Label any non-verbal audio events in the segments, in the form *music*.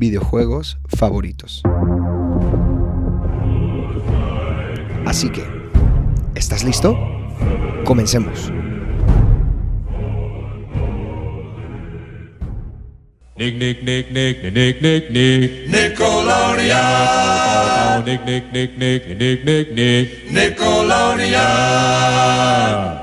videojuegos favoritos. Así que, ¿estás listo? Comencemos. Nick, Nick, Nick, Nick, Nick, Nick, Nick. Nickelodeon. Nick, Nick, Nick, Nick, Nick, Nick, Nick. Nickelodeon.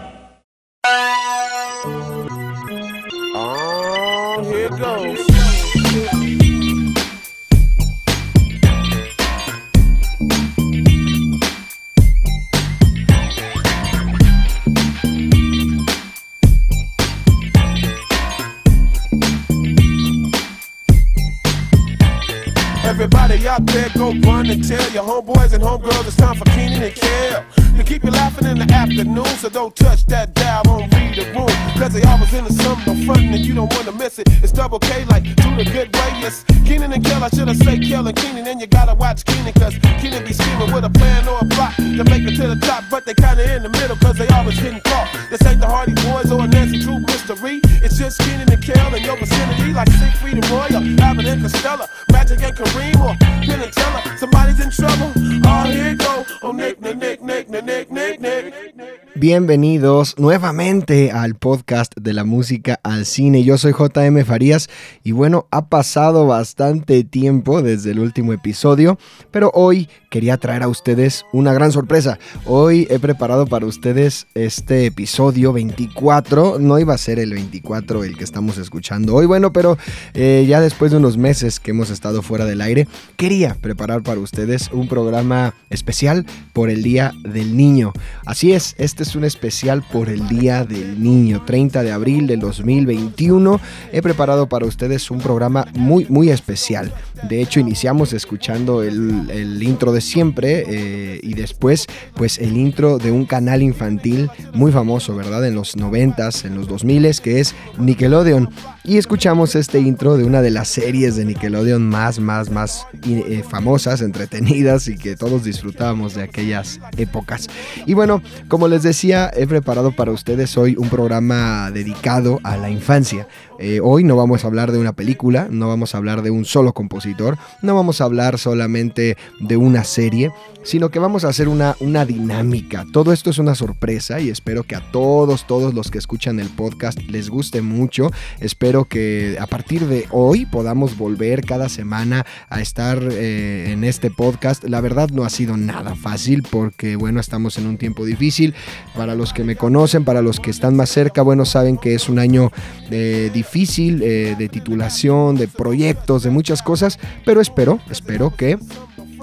Go run and tell your homeboys and homegirls it's time for Keenan and Kel. To keep you laughing in the afternoon, so don't touch that dial, won't read the room. Cause they always in the summer, no front, and you don't wanna miss it. It's double K like do the good way. Yes, Keenan and Kel, I should have said Kel and Keenan, and you gotta watch Keenan, cause Keenan be scheming with a plan or a plot to make it to the top, but they kinda in the middle, cause they always getting caught. This ain't the Hardy Boys or a Nancy Drew mystery. It's just Keenan and Kel in your vicinity, like Siegfried and Roy, or Abbott and Costello, Magic and Kareem, or Penn and Teller. Bienvenidos nuevamente al podcast de la música al cine. Yo soy JM Farías y bueno, ha pasado bastante tiempo desde el último episodio, pero hoy quería traer a ustedes una gran sorpresa. Hoy he preparado para ustedes este episodio 24. No iba a ser el 24 el que estamos escuchando hoy, bueno, pero eh, ya después de unos meses que hemos estado fuera del aire, quería preparar para ustedes un programa especial por el Día del Niño. Así es, este es un especial por el Día del Niño, 30 de abril del 2021. He preparado para ustedes un programa muy, muy especial. De hecho, iniciamos escuchando el, el intro de siempre eh, y después, pues el intro de un canal infantil muy famoso, ¿verdad? En los 90s, en los 2000s, que es Nickelodeon. Y escuchamos este intro de una de las series de Nickelodeon más, más, más eh, famosas, entretenidas y que todos disfrutábamos de aquellas épocas. Y bueno, como les decía, he preparado para ustedes hoy un programa dedicado a la infancia. Eh, hoy no vamos a hablar de una película, no vamos a hablar de un solo compositor, no vamos a hablar solamente de una serie, sino que vamos a hacer una, una dinámica. Todo esto es una sorpresa y espero que a todos, todos los que escuchan el podcast les guste mucho. Espero que a partir de hoy podamos volver cada semana a estar eh, en este podcast. La verdad no ha sido nada fácil porque, bueno, estamos en un tiempo difícil. Para los que me conocen, para los que están más cerca, bueno, saben que es un año eh, difícil eh, de titulación, de proyectos, de muchas cosas, pero espero, espero que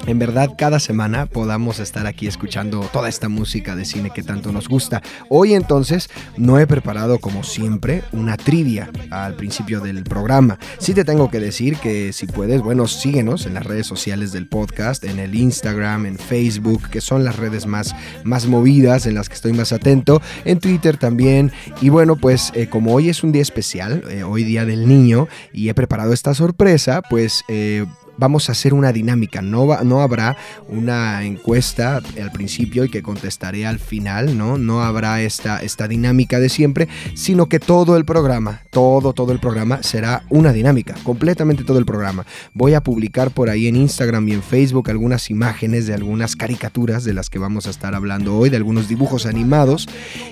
en verdad cada semana podamos estar aquí escuchando toda esta música de cine que tanto nos gusta. Hoy entonces no he preparado como siempre una trivia al principio del programa. Sí te tengo que decir que si puedes, bueno, síguenos en las redes sociales del podcast, en el Instagram, en Facebook, que son las redes más, más movidas, en las que estoy más atento, en Twitter también. Y bueno, pues eh, como hoy es un día especial, eh, hoy día del niño, y he preparado esta sorpresa, pues... Eh, vamos a hacer una dinámica. No, va, no habrá una encuesta al principio y que contestaré al final, ¿no? No habrá esta, esta dinámica de siempre, sino que todo el programa, todo, todo el programa será una dinámica, completamente todo el programa. Voy a publicar por ahí en Instagram y en Facebook algunas imágenes de algunas caricaturas de las que vamos a estar hablando hoy, de algunos dibujos animados,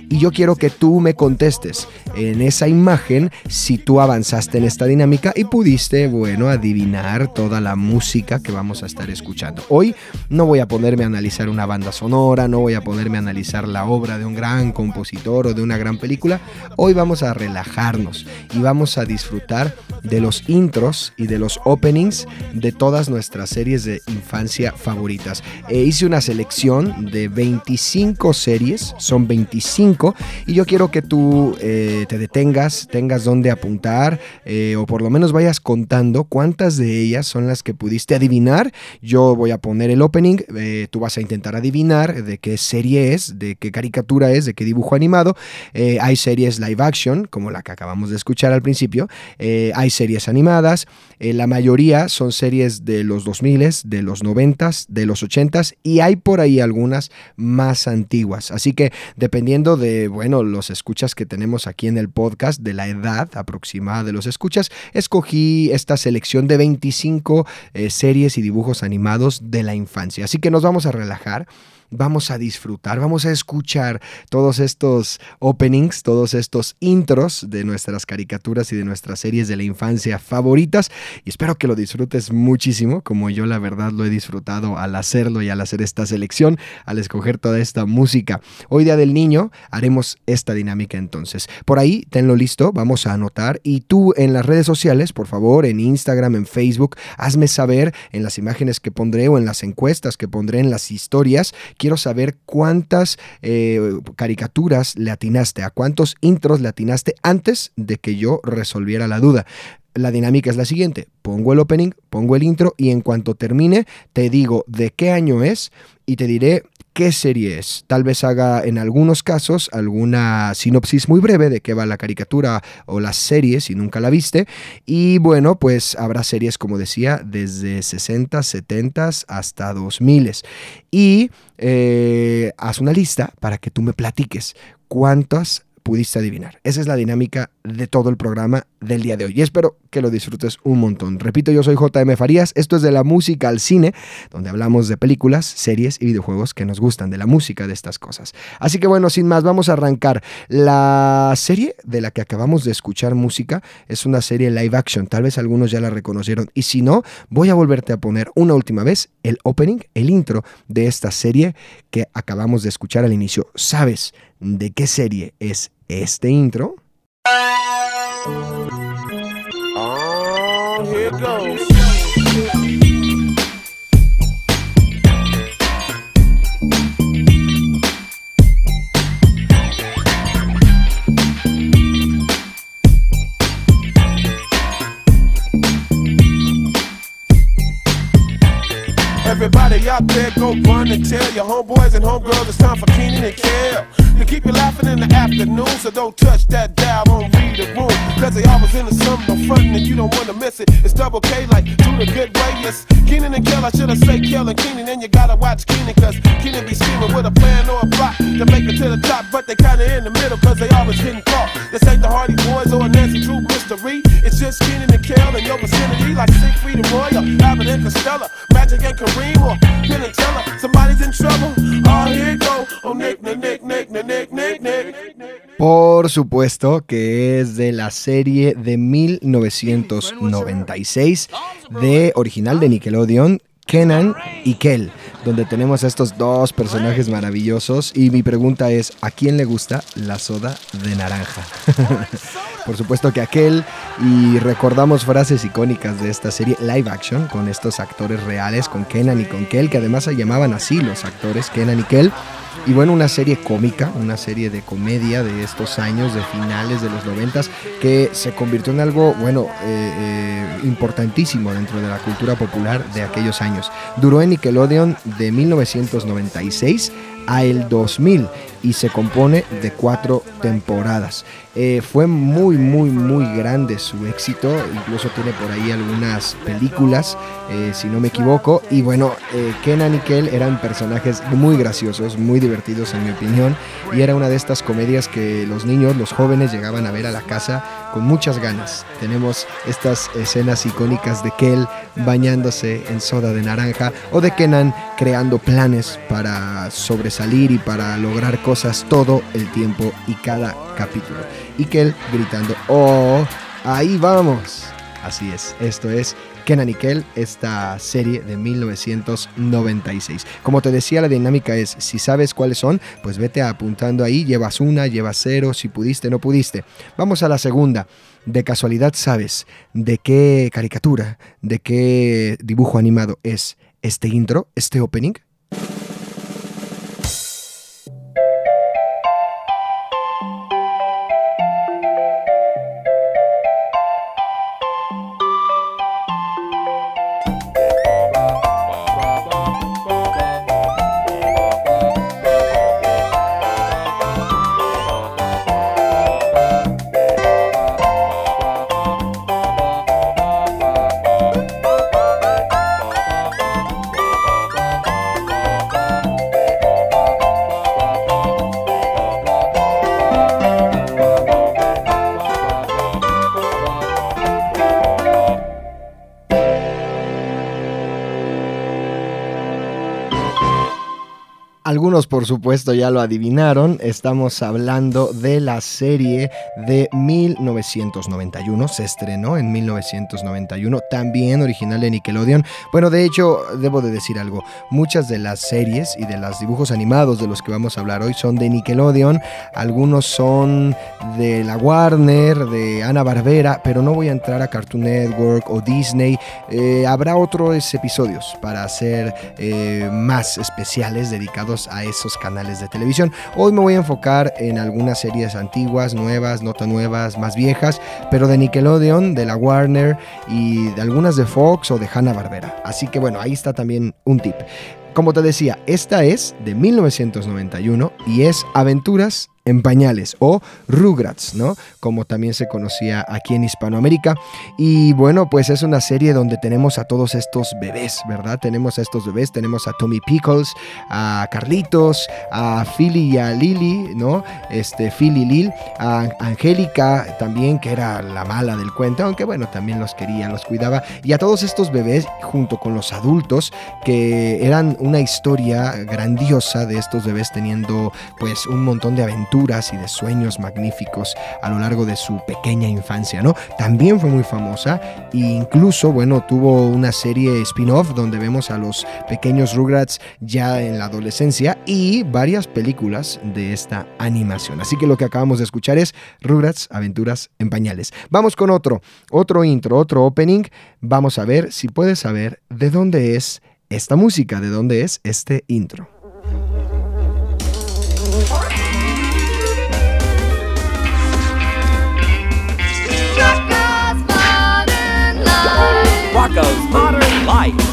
y yo quiero que tú me contestes en esa imagen si tú avanzaste en esta dinámica y pudiste, bueno, adivinar toda la música que vamos a estar escuchando. Hoy no voy a ponerme a analizar una banda sonora, no voy a ponerme a analizar la obra de un gran compositor o de una gran película. Hoy vamos a relajarnos y vamos a disfrutar de los intros y de los openings de todas nuestras series de infancia favoritas. E hice una selección de 25 series, son 25, y yo quiero que tú eh, te detengas, tengas donde apuntar, eh, o por lo menos vayas contando cuántas de ellas son las que pudiste adivinar. Yo voy a poner el opening, eh, tú vas a intentar adivinar de qué serie es, de qué caricatura es, de qué dibujo animado. Eh, hay series live action, como la que acabamos de escuchar al principio. Eh, hay series animadas. la mayoría son series de los 2000, de los 90, de los 80 y hay por ahí algunas más antiguas. Así que dependiendo de, bueno, los escuchas que tenemos aquí en el podcast, de la edad aproximada de los escuchas, escogí esta selección de 25 eh, series y dibujos animados de la infancia. Así que nos vamos a relajar vamos a disfrutar, vamos a escuchar todos estos openings, todos estos intros de nuestras caricaturas y de nuestras series de la infancia favoritas y espero que lo disfrutes muchísimo como yo la verdad lo he disfrutado al hacerlo y al hacer esta selección, al escoger toda esta música. Hoy día del niño haremos esta dinámica entonces. Por ahí, tenlo listo, vamos a anotar y tú en las redes sociales, por favor, en Instagram, en Facebook, hazme saber en las imágenes que pondré o en las encuestas que pondré en las historias quiero saber cuántas eh, caricaturas le atinaste, a cuántos intros le atinaste antes de que yo resolviera la duda. La dinámica es la siguiente, pongo el opening, pongo el intro y en cuanto termine te digo de qué año es y te diré qué serie es. Tal vez haga en algunos casos alguna sinopsis muy breve de qué va la caricatura o la serie si nunca la viste. Y bueno, pues habrá series, como decía, desde 60, 70 hasta 2000. Y eh, haz una lista para que tú me platiques cuántas pudiste adivinar. Esa es la dinámica de todo el programa del día de hoy. Y espero que lo disfrutes un montón. Repito, yo soy JM Farías. Esto es de la música al cine, donde hablamos de películas, series y videojuegos que nos gustan, de la música de estas cosas. Así que bueno, sin más, vamos a arrancar. La serie de la que acabamos de escuchar música es una serie live action. Tal vez algunos ya la reconocieron. Y si no, voy a volverte a poner una última vez el opening, el intro de esta serie que acabamos de escuchar al inicio. ¿Sabes de qué serie es este intro? Goes. Out there go run and tell your homeboys and homegirls it's time for Keenan and Kel. To keep you laughing in the afternoon, so don't touch that dial, won't read the room. Cause they always in the summer front and you don't wanna miss it. It's double K like do the good way. Keenan and Kel, I should have said Kel and Keenan, and you gotta watch Keenan cause Keenan be scheming with a plan or a plot to make it to the top, but they kinda in the middle cause they always getting caught. This ain't the Hardy Boys or Nancy True mystery. It's just Keenan and Kel in your vicinity like Siegfried and Roy or Por supuesto que es de la serie de 1996 de original de Nickelodeon, Kenan y Kel donde tenemos a estos dos personajes maravillosos y mi pregunta es, ¿a quién le gusta la soda de naranja? Por supuesto que a Kel y recordamos frases icónicas de esta serie live action con estos actores reales, con Kenan y con Kel, que además se llamaban así los actores, Kenan y Kel. Y bueno, una serie cómica, una serie de comedia de estos años, de finales de los noventas, que se convirtió en algo, bueno, eh, eh, importantísimo dentro de la cultura popular de aquellos años. Duró en Nickelodeon de 1996 a el 2000 y se compone de cuatro temporadas. Eh, fue muy, muy, muy grande su éxito, incluso tiene por ahí algunas películas, eh, si no me equivoco, y bueno, eh, Kenan y Kel eran personajes muy graciosos, muy divertidos en mi opinión, y era una de estas comedias que los niños, los jóvenes llegaban a ver a la casa con muchas ganas. Tenemos estas escenas icónicas de Kel bañándose en soda de naranja o de Kenan creando planes para sobresalir y para lograr cosas todo el tiempo y cada capítulo. Y Kel gritando, ¡Oh! Ahí vamos. Así es, esto es Kenan y esta serie de 1996. Como te decía, la dinámica es, si sabes cuáles son, pues vete apuntando ahí, llevas una, llevas cero, si pudiste, no pudiste. Vamos a la segunda. ¿De casualidad sabes de qué caricatura, de qué dibujo animado es este intro, este opening? Algunos por supuesto ya lo adivinaron, estamos hablando de la serie de 1991, se estrenó en 1991, también original de Nickelodeon. Bueno, de hecho, debo de decir algo, muchas de las series y de los dibujos animados de los que vamos a hablar hoy son de Nickelodeon, algunos son de la Warner, de Ana Barbera, pero no voy a entrar a Cartoon Network o Disney, Eh, habrá otros episodios para hacer eh, más especiales dedicados a esos canales de televisión. Hoy me voy a enfocar en algunas series antiguas, nuevas, no tan nuevas, más viejas, pero de Nickelodeon, de la Warner y de algunas de Fox o de Hanna Barbera. Así que bueno, ahí está también un tip. Como te decía, esta es de 1991 y es Aventuras en pañales o Rugrats, ¿no? Como también se conocía aquí en Hispanoamérica. Y bueno, pues es una serie donde tenemos a todos estos bebés, ¿verdad? Tenemos a estos bebés, tenemos a Tommy Pickles, a Carlitos, a Philly y a Lily, ¿no? Este, Philly Lil, a Angélica también, que era la mala del cuento, aunque bueno, también los quería, los cuidaba. Y a todos estos bebés, junto con los adultos, que eran una historia grandiosa de estos bebés teniendo pues un montón de aventuras y de sueños magníficos a lo largo de su pequeña infancia, ¿no? También fue muy famosa e incluso, bueno, tuvo una serie spin-off donde vemos a los pequeños Rugrats ya en la adolescencia y varias películas de esta animación. Así que lo que acabamos de escuchar es Rugrats Aventuras en Pañales. Vamos con otro, otro intro, otro opening. Vamos a ver si puedes saber de dónde es esta música, de dónde es este intro. Rocco's Modern Life.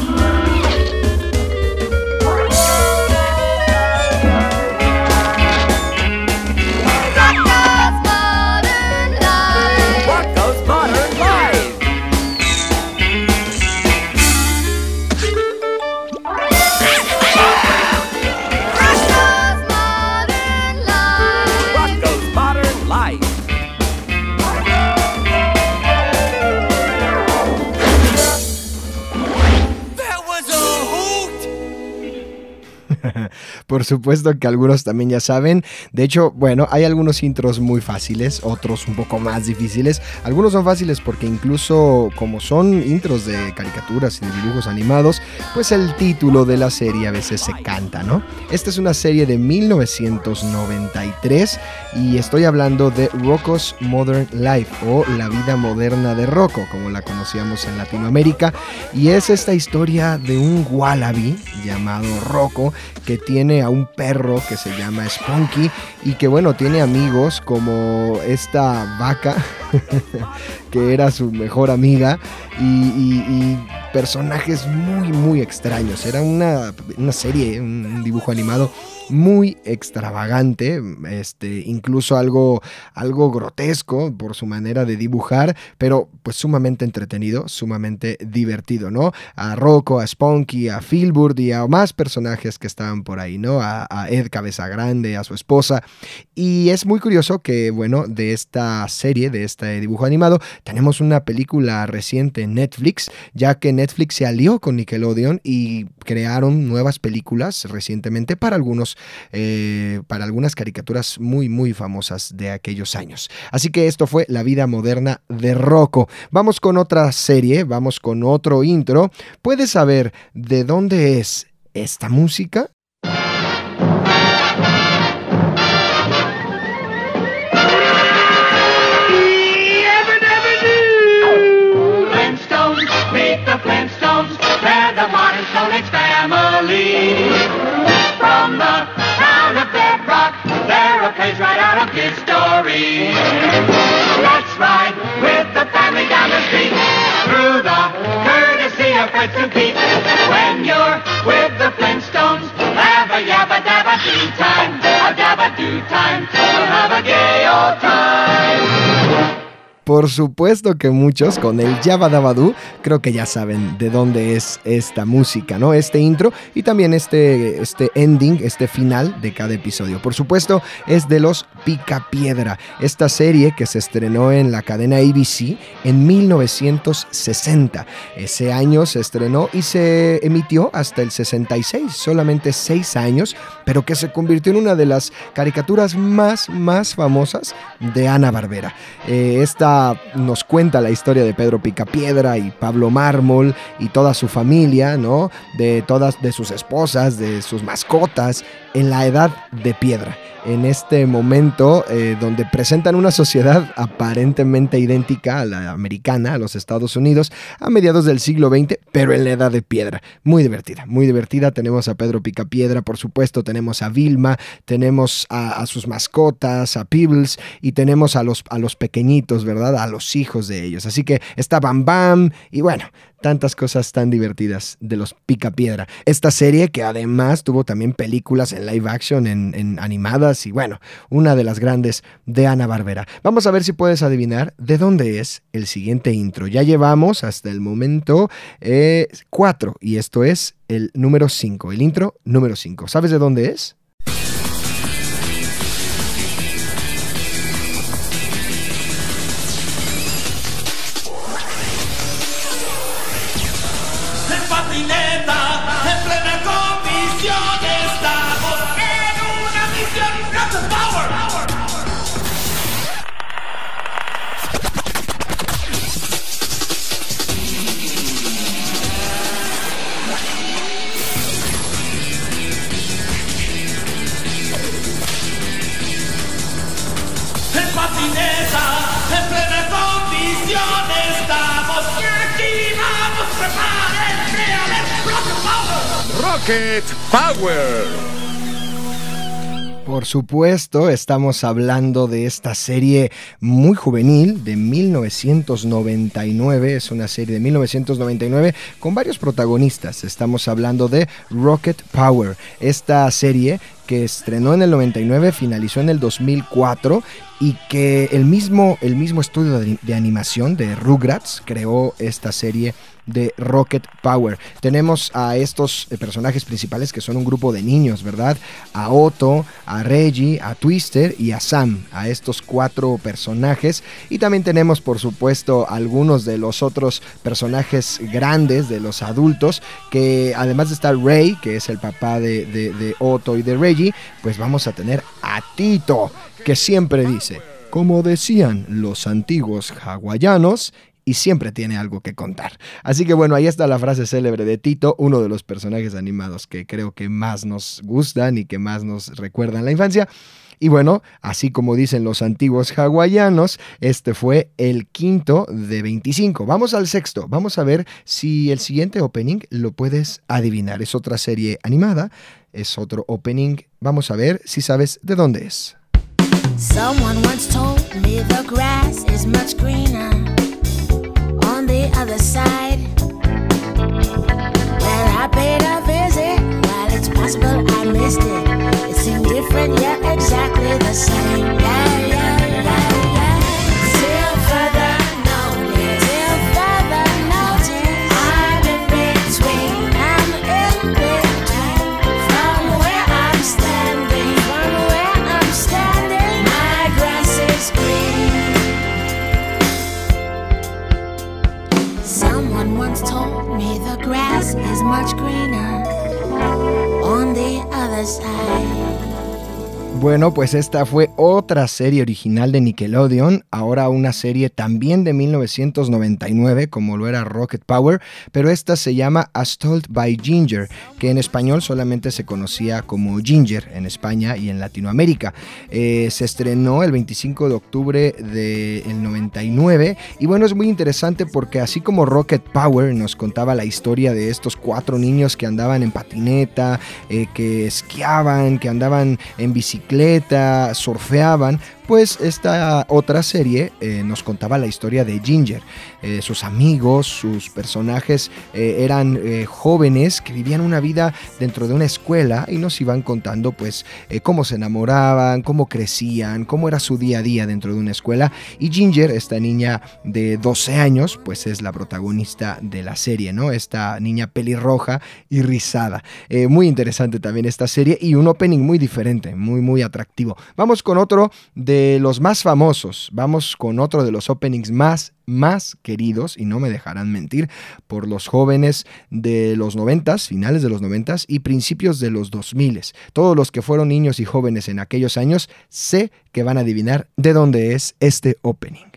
Por supuesto que algunos también ya saben. De hecho, bueno, hay algunos intros muy fáciles, otros un poco más difíciles. Algunos son fáciles porque incluso como son intros de caricaturas y de dibujos animados, pues el título de la serie a veces se canta, ¿no? Esta es una serie de 1993 y estoy hablando de Rocco's Modern Life o La vida moderna de Rocco, como la conocíamos en Latinoamérica. Y es esta historia de un wallaby llamado Rocco que tiene a un perro que se llama Spunky y que bueno, tiene amigos como esta vaca *laughs* que era su mejor amiga y, y- personajes muy muy extraños. Era una, una serie, un dibujo animado muy extravagante, este, incluso algo, algo grotesco por su manera de dibujar, pero pues sumamente entretenido, sumamente divertido, ¿no? A Rocco, a Spunky, a Filbert y a más personajes que estaban por ahí, ¿no? A, a Ed Cabeza Grande, a su esposa. Y es muy curioso que, bueno, de esta serie, de este dibujo animado, tenemos una película reciente en Netflix, ya que Netflix se alió con Nickelodeon y crearon nuevas películas recientemente para algunos, eh, para algunas caricaturas muy, muy famosas de aquellos años. Así que esto fue La vida moderna de Rocco. Vamos con otra serie, vamos con otro intro. ¿Puedes saber de dónde es esta música? They're a page right out of his story. Let's ride with the family down the street through the courtesy of Fritz and Pete. When you're with the Flintstones, have a yabba dabba do time, a dabba do time. We'll have a gay old time. Por supuesto que muchos con el Yabadabadoo creo que ya saben de dónde es esta música, ¿no? Este intro y también este, este ending, este final de cada episodio. Por supuesto es de los Picapiedra, esta serie que se estrenó en la cadena ABC en 1960. Ese año se estrenó y se emitió hasta el 66, solamente seis años, pero que se convirtió en una de las caricaturas más, más famosas de Ana Barbera. esta nos cuenta la historia de Pedro Picapiedra y Pablo Mármol y toda su familia, ¿no? De todas de sus esposas, de sus mascotas en la edad de piedra en este momento eh, donde presentan una sociedad aparentemente idéntica a la americana, a los Estados Unidos, a mediados del siglo XX, pero en la edad de piedra. Muy divertida, muy divertida. Tenemos a Pedro Picapiedra, por supuesto, tenemos a Vilma, tenemos a, sus mascotas, a Peebles, y tenemos a los, a los pequeñitos, ¿verdad? A los hijos de ellos. Así que está Bam Bam, y bueno, tantas cosas tan divertidas de los Picapiedra. Esta serie que además tuvo también películas en live action, en, animadas y bueno, una de las grandes de Ana Barbera. Vamos a ver si puedes adivinar de dónde es el siguiente intro. Ya llevamos hasta el momento 4 y esto es el número 5, el intro número 5. ¿Sabes de dónde es? Rocket Power. Por supuesto, estamos hablando de esta serie muy juvenil de 1999. Es una serie de 1999 con varios protagonistas. Estamos hablando de Rocket Power. Esta serie que estrenó en el 99, finalizó en el 2004 y que el mismo, el mismo estudio de, de animación de Rugrats creó esta serie de Rocket Power. Tenemos a estos eh, personajes principales que son un grupo de niños, ¿verdad? A Otto, a Reggie, a Twister y a Sam, a estos cuatro personajes. Y también tenemos, por supuesto, algunos de los otros personajes grandes, de los adultos, que además de estar Ray, que es el papá de, de- de Otto y de Reggie, pues vamos a tener a Tito, que siempre dice, como decían los antiguos hawaianos, y siempre tiene algo que contar. Así que bueno, ahí está la frase célebre de Tito, uno de los personajes animados que creo que más nos gustan y que más nos recuerdan la infancia. Y bueno, así como dicen los antiguos hawaianos, este fue el quinto de 25. Vamos al sexto. Vamos a ver si el siguiente opening lo puedes adivinar. Es otra serie animada, es otro opening. Vamos a ver si sabes de dónde es. The other side. When I paid a visit, while it's possible I missed it, it seemed different yet exactly the same. Yeah, Bueno, pues esta fue otra serie original de Nickelodeon, ahora una serie también de 1999, como lo era Rocket Power, pero esta se llama As Told by Ginger, que en español solamente se conocía como Ginger en España y en Latinoamérica. Eh, se estrenó el 25 de octubre del 99 y bueno, es muy interesante porque así como Rocket Power nos contaba la historia de estos cuatro niños que andaban en patineta, eh, que esquiaban, que andaban en bicicleta, surfeaban, después esta otra serie eh, nos contaba la historia de Ginger. Eh, sus amigos, sus personajes eh, eran jóvenes que vivían una vida dentro de una escuela y nos iban contando pues cómo se enamoraban, cómo crecían, cómo era su día a día dentro de una escuela. Y Ginger, esta niña de 12 años, pues es la protagonista de la serie, ¿no? Esta niña pelirroja y rizada. Muy interesante también esta serie y un opening muy diferente, muy, muy atractivo. Vamos con otro de los más famosos, vamos con otro de los openings más más queridos, y no me dejarán mentir, por los jóvenes de los noventas, finales de los noventas y principios de los 2000. Todos los que fueron niños y jóvenes en aquellos años, sé que van a adivinar de dónde es este opening.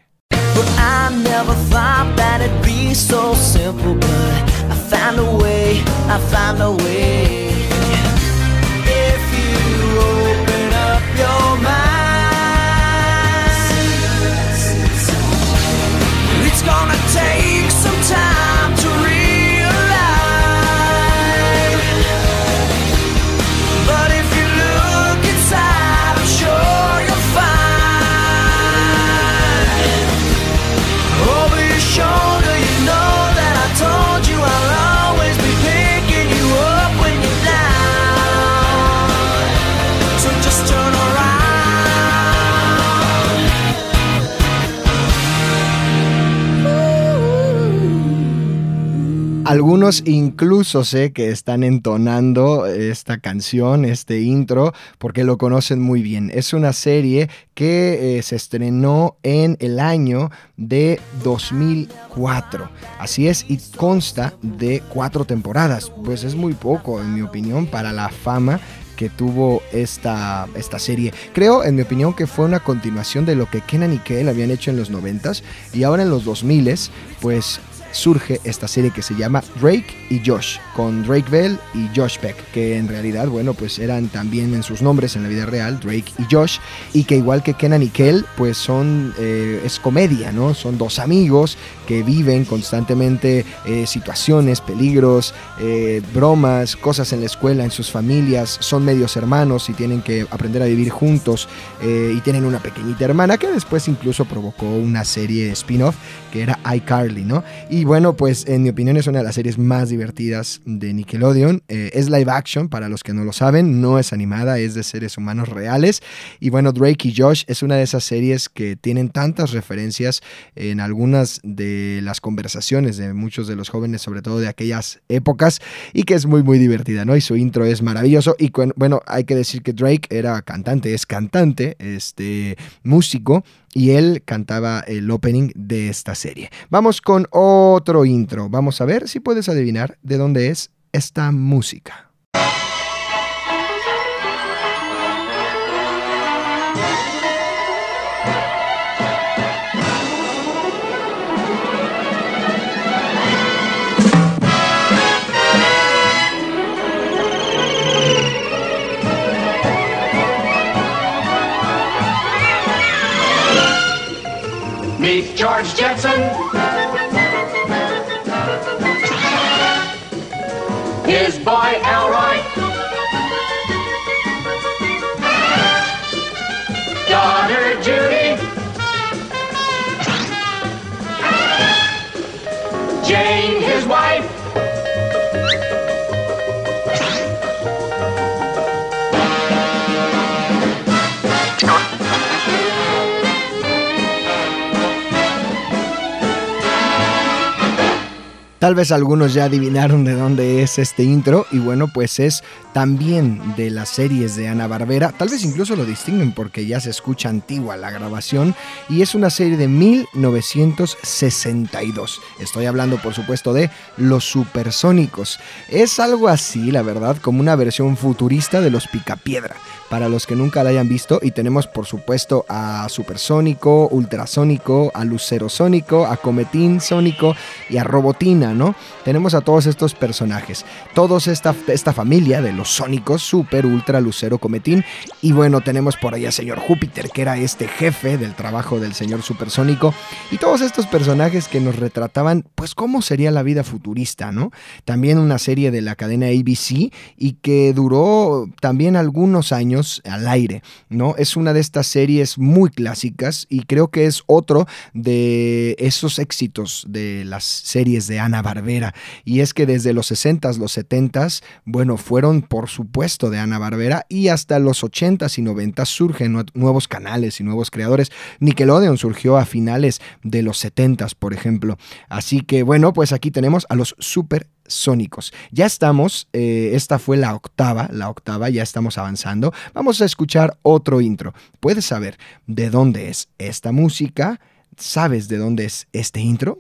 Algunos incluso sé que están entonando esta canción, este intro, porque lo conocen muy bien. Es una serie que eh, se estrenó en el año de 2004. Así es, y consta de cuatro temporadas. Pues es muy poco, en mi opinión, para la fama que tuvo esta, esta serie. Creo, en mi opinión, que fue una continuación de lo que Kenan y Kel habían hecho en los 90s y ahora en los 2000s, pues surge esta serie que se llama Drake y Josh, con Drake Bell y Josh Peck, que en realidad, bueno, pues eran también en sus nombres en la vida real, Drake y Josh, y que igual que Kenan y Kel, pues son, eh, es comedia, ¿no? Son dos amigos que viven constantemente eh, situaciones, peligros, eh, bromas, cosas en la escuela, en sus familias, son medios hermanos y tienen que aprender a vivir juntos eh, y tienen una pequeñita hermana que después incluso provocó una serie spin-off que era iCarly, ¿no? Y bueno, pues en mi opinión es una de las series más divertidas de Nickelodeon. Eh, es live action, para los que no lo saben, no es animada, es de seres humanos reales. Y bueno, Drake y Josh es una de esas series que tienen tantas referencias en algunas de las conversaciones de muchos de los jóvenes, sobre todo de aquellas épocas, y que es muy, muy divertida, ¿no? Y su intro es maravilloso. Y bueno, hay que decir que Drake era cantante, es cantante, este músico, y él cantaba el opening de esta serie. Vamos con otro intro. Vamos a ver si puedes adivinar de dónde es esta música. Jackson. Tal vez algunos ya adivinaron de dónde es este intro y bueno, pues es también de las series de Ana Barbera. Tal vez incluso lo distinguen porque ya se escucha antigua la grabación y es una serie de 1962. Estoy hablando por supuesto de Los Supersónicos. Es algo así, la verdad, como una versión futurista de Los Picapiedra. Para los que nunca la hayan visto y tenemos por supuesto a Supersónico, Ultrasónico, a Lucero Sónico, a Cometín Sónico y a Robotina, ¿no? Tenemos a todos estos personajes, todos esta, esta familia de los Sónicos, Super, Ultra, Lucero, Cometín y bueno, tenemos por ahí a señor Júpiter, que era este jefe del trabajo del señor Supersónico y todos estos personajes que nos retrataban pues cómo sería la vida futurista, ¿no? También una serie de la cadena ABC y que duró también algunos años al aire, ¿no? Es una de estas series muy clásicas y creo que es otro de esos éxitos de las series de Ana Barbera. Y es que desde los 60s, los 70s, bueno, fueron por supuesto de Ana Barbera y hasta los 80s y 90s surgen nue- nuevos canales y nuevos creadores. Nickelodeon surgió a finales de los 70s, por ejemplo. Así que bueno, pues aquí tenemos a los super sónicos. Ya estamos, eh, esta fue la octava, la octava, ya estamos avanzando. Vamos a escuchar otro intro. ¿Puedes saber de dónde es esta música? ¿Sabes de dónde es este intro?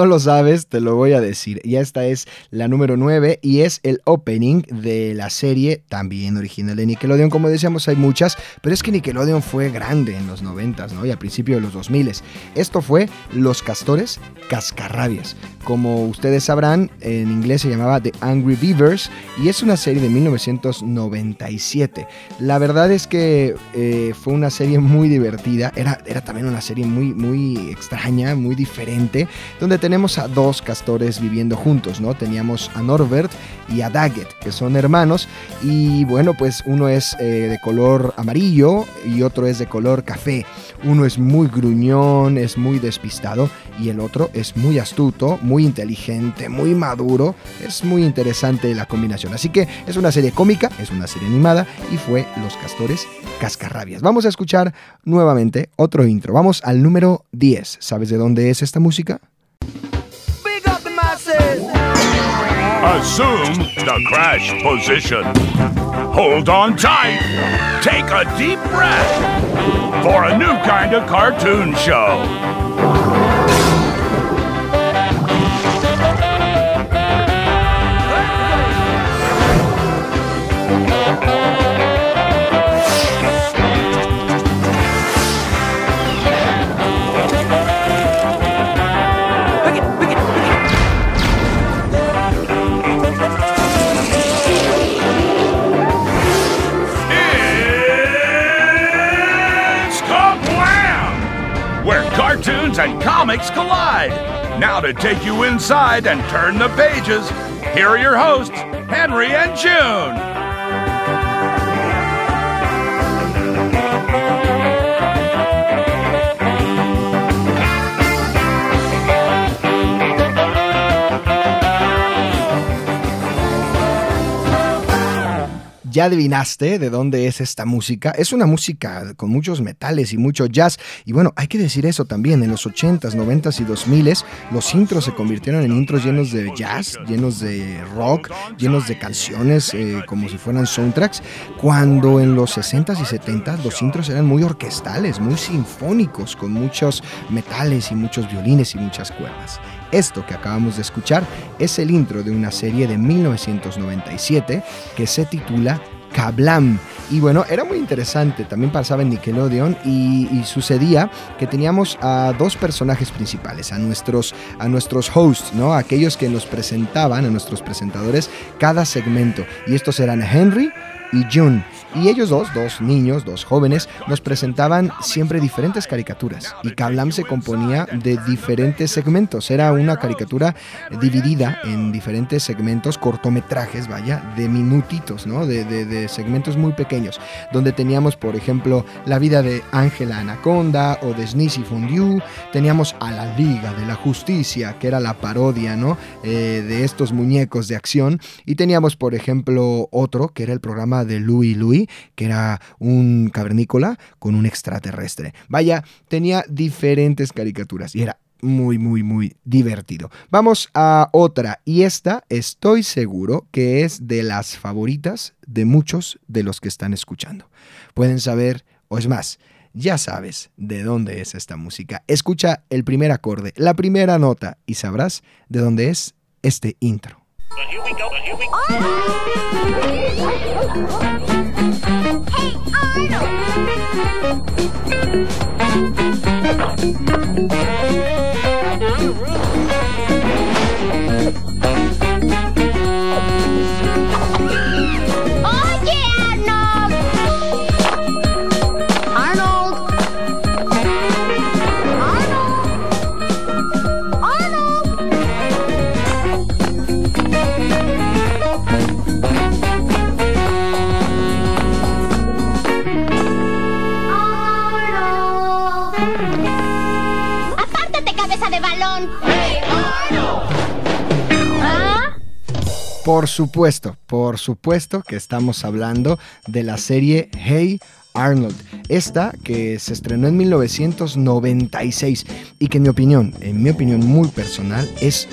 No lo sabes, te lo voy a decir. Y esta es la número 9 y es el opening de la serie, también original de Nickelodeon. Como decíamos, hay muchas, pero es que Nickelodeon fue grande en los 90, ¿no? Y al principio de los 2000. Esto fue Los Castores Cascarrabias. Como ustedes sabrán, en inglés se llamaba The Angry Beavers y es una serie de 1997. La verdad es que eh, fue una serie muy divertida. Era, era también una serie muy, muy extraña, muy diferente donde tenemos a dos castores viviendo juntos, ¿no? Teníamos a Norbert y a Daggett, que son hermanos, y bueno, pues uno es eh, de color amarillo y otro es de color café. Uno es muy gruñón, es muy despistado, y el otro es muy astuto, muy inteligente, muy maduro. Es muy interesante la combinación. Así que es una serie cómica, es una serie animada, y fue Los Castores Cascarrabias. Vamos a escuchar nuevamente otro intro. Vamos al número 10. ¿Sabes de dónde es esta música? Assume the crash position. Hold on tight. Take a deep breath for a new kind of cartoon show. Comics collide. Now to take you inside and turn the pages, here are your hosts, Henry and June. Ya adivinaste de dónde es esta música. Es una música con muchos metales y mucho jazz. Y bueno, hay que decir eso también. En los 80s, 90s y 2000s, los intros se convirtieron en intros llenos de jazz, llenos de rock, llenos de canciones eh, como si fueran soundtracks. Cuando en los 60s y 70s los intros eran muy orquestales, muy sinfónicos, con muchos metales y muchos violines y muchas cuerdas. Esto que acabamos de escuchar es el intro de una serie de 1997 que se titula Kablam. Y bueno, era muy interesante, también pasaba en Nickelodeon y, sucedía que teníamos a dos personajes principales, a nuestros, a nuestros hosts, ¿no? Aquellos que nos presentaban, a nuestros presentadores, cada segmento. Y estos eran Henry y June. Y ellos dos, dos niños, dos jóvenes, nos presentaban siempre diferentes caricaturas. Y Kablam se componía de diferentes segmentos. Era una caricatura dividida en diferentes segmentos, cortometrajes, vaya, de minutitos, ¿no? De, de- segmentos muy pequeños. Donde teníamos, por ejemplo, la vida de Ángela Anaconda o de Sneezy Fondue. Teníamos a la Liga de la Justicia, que era la parodia, ¿no? Eh, de estos muñecos de acción. Y teníamos, por ejemplo, otro, que era el programa de Louie Que era un cavernícola con un extraterrestre. Vaya, tenía diferentes caricaturas y era muy, muy, muy divertido. Vamos a otra y esta estoy seguro que es de las favoritas de muchos de los que están escuchando. Pueden saber, o es más, ya sabes de dónde es esta música. Escucha el primer acorde, la primera nota y sabrás de dónde es este intro. But here we go, but here we go. Hey, Arnold! Por supuesto, por supuesto que estamos hablando de la serie Hey Arnold. Esta que se estrenó en 1996 y que en mi opinión, en mi opinión muy personal, es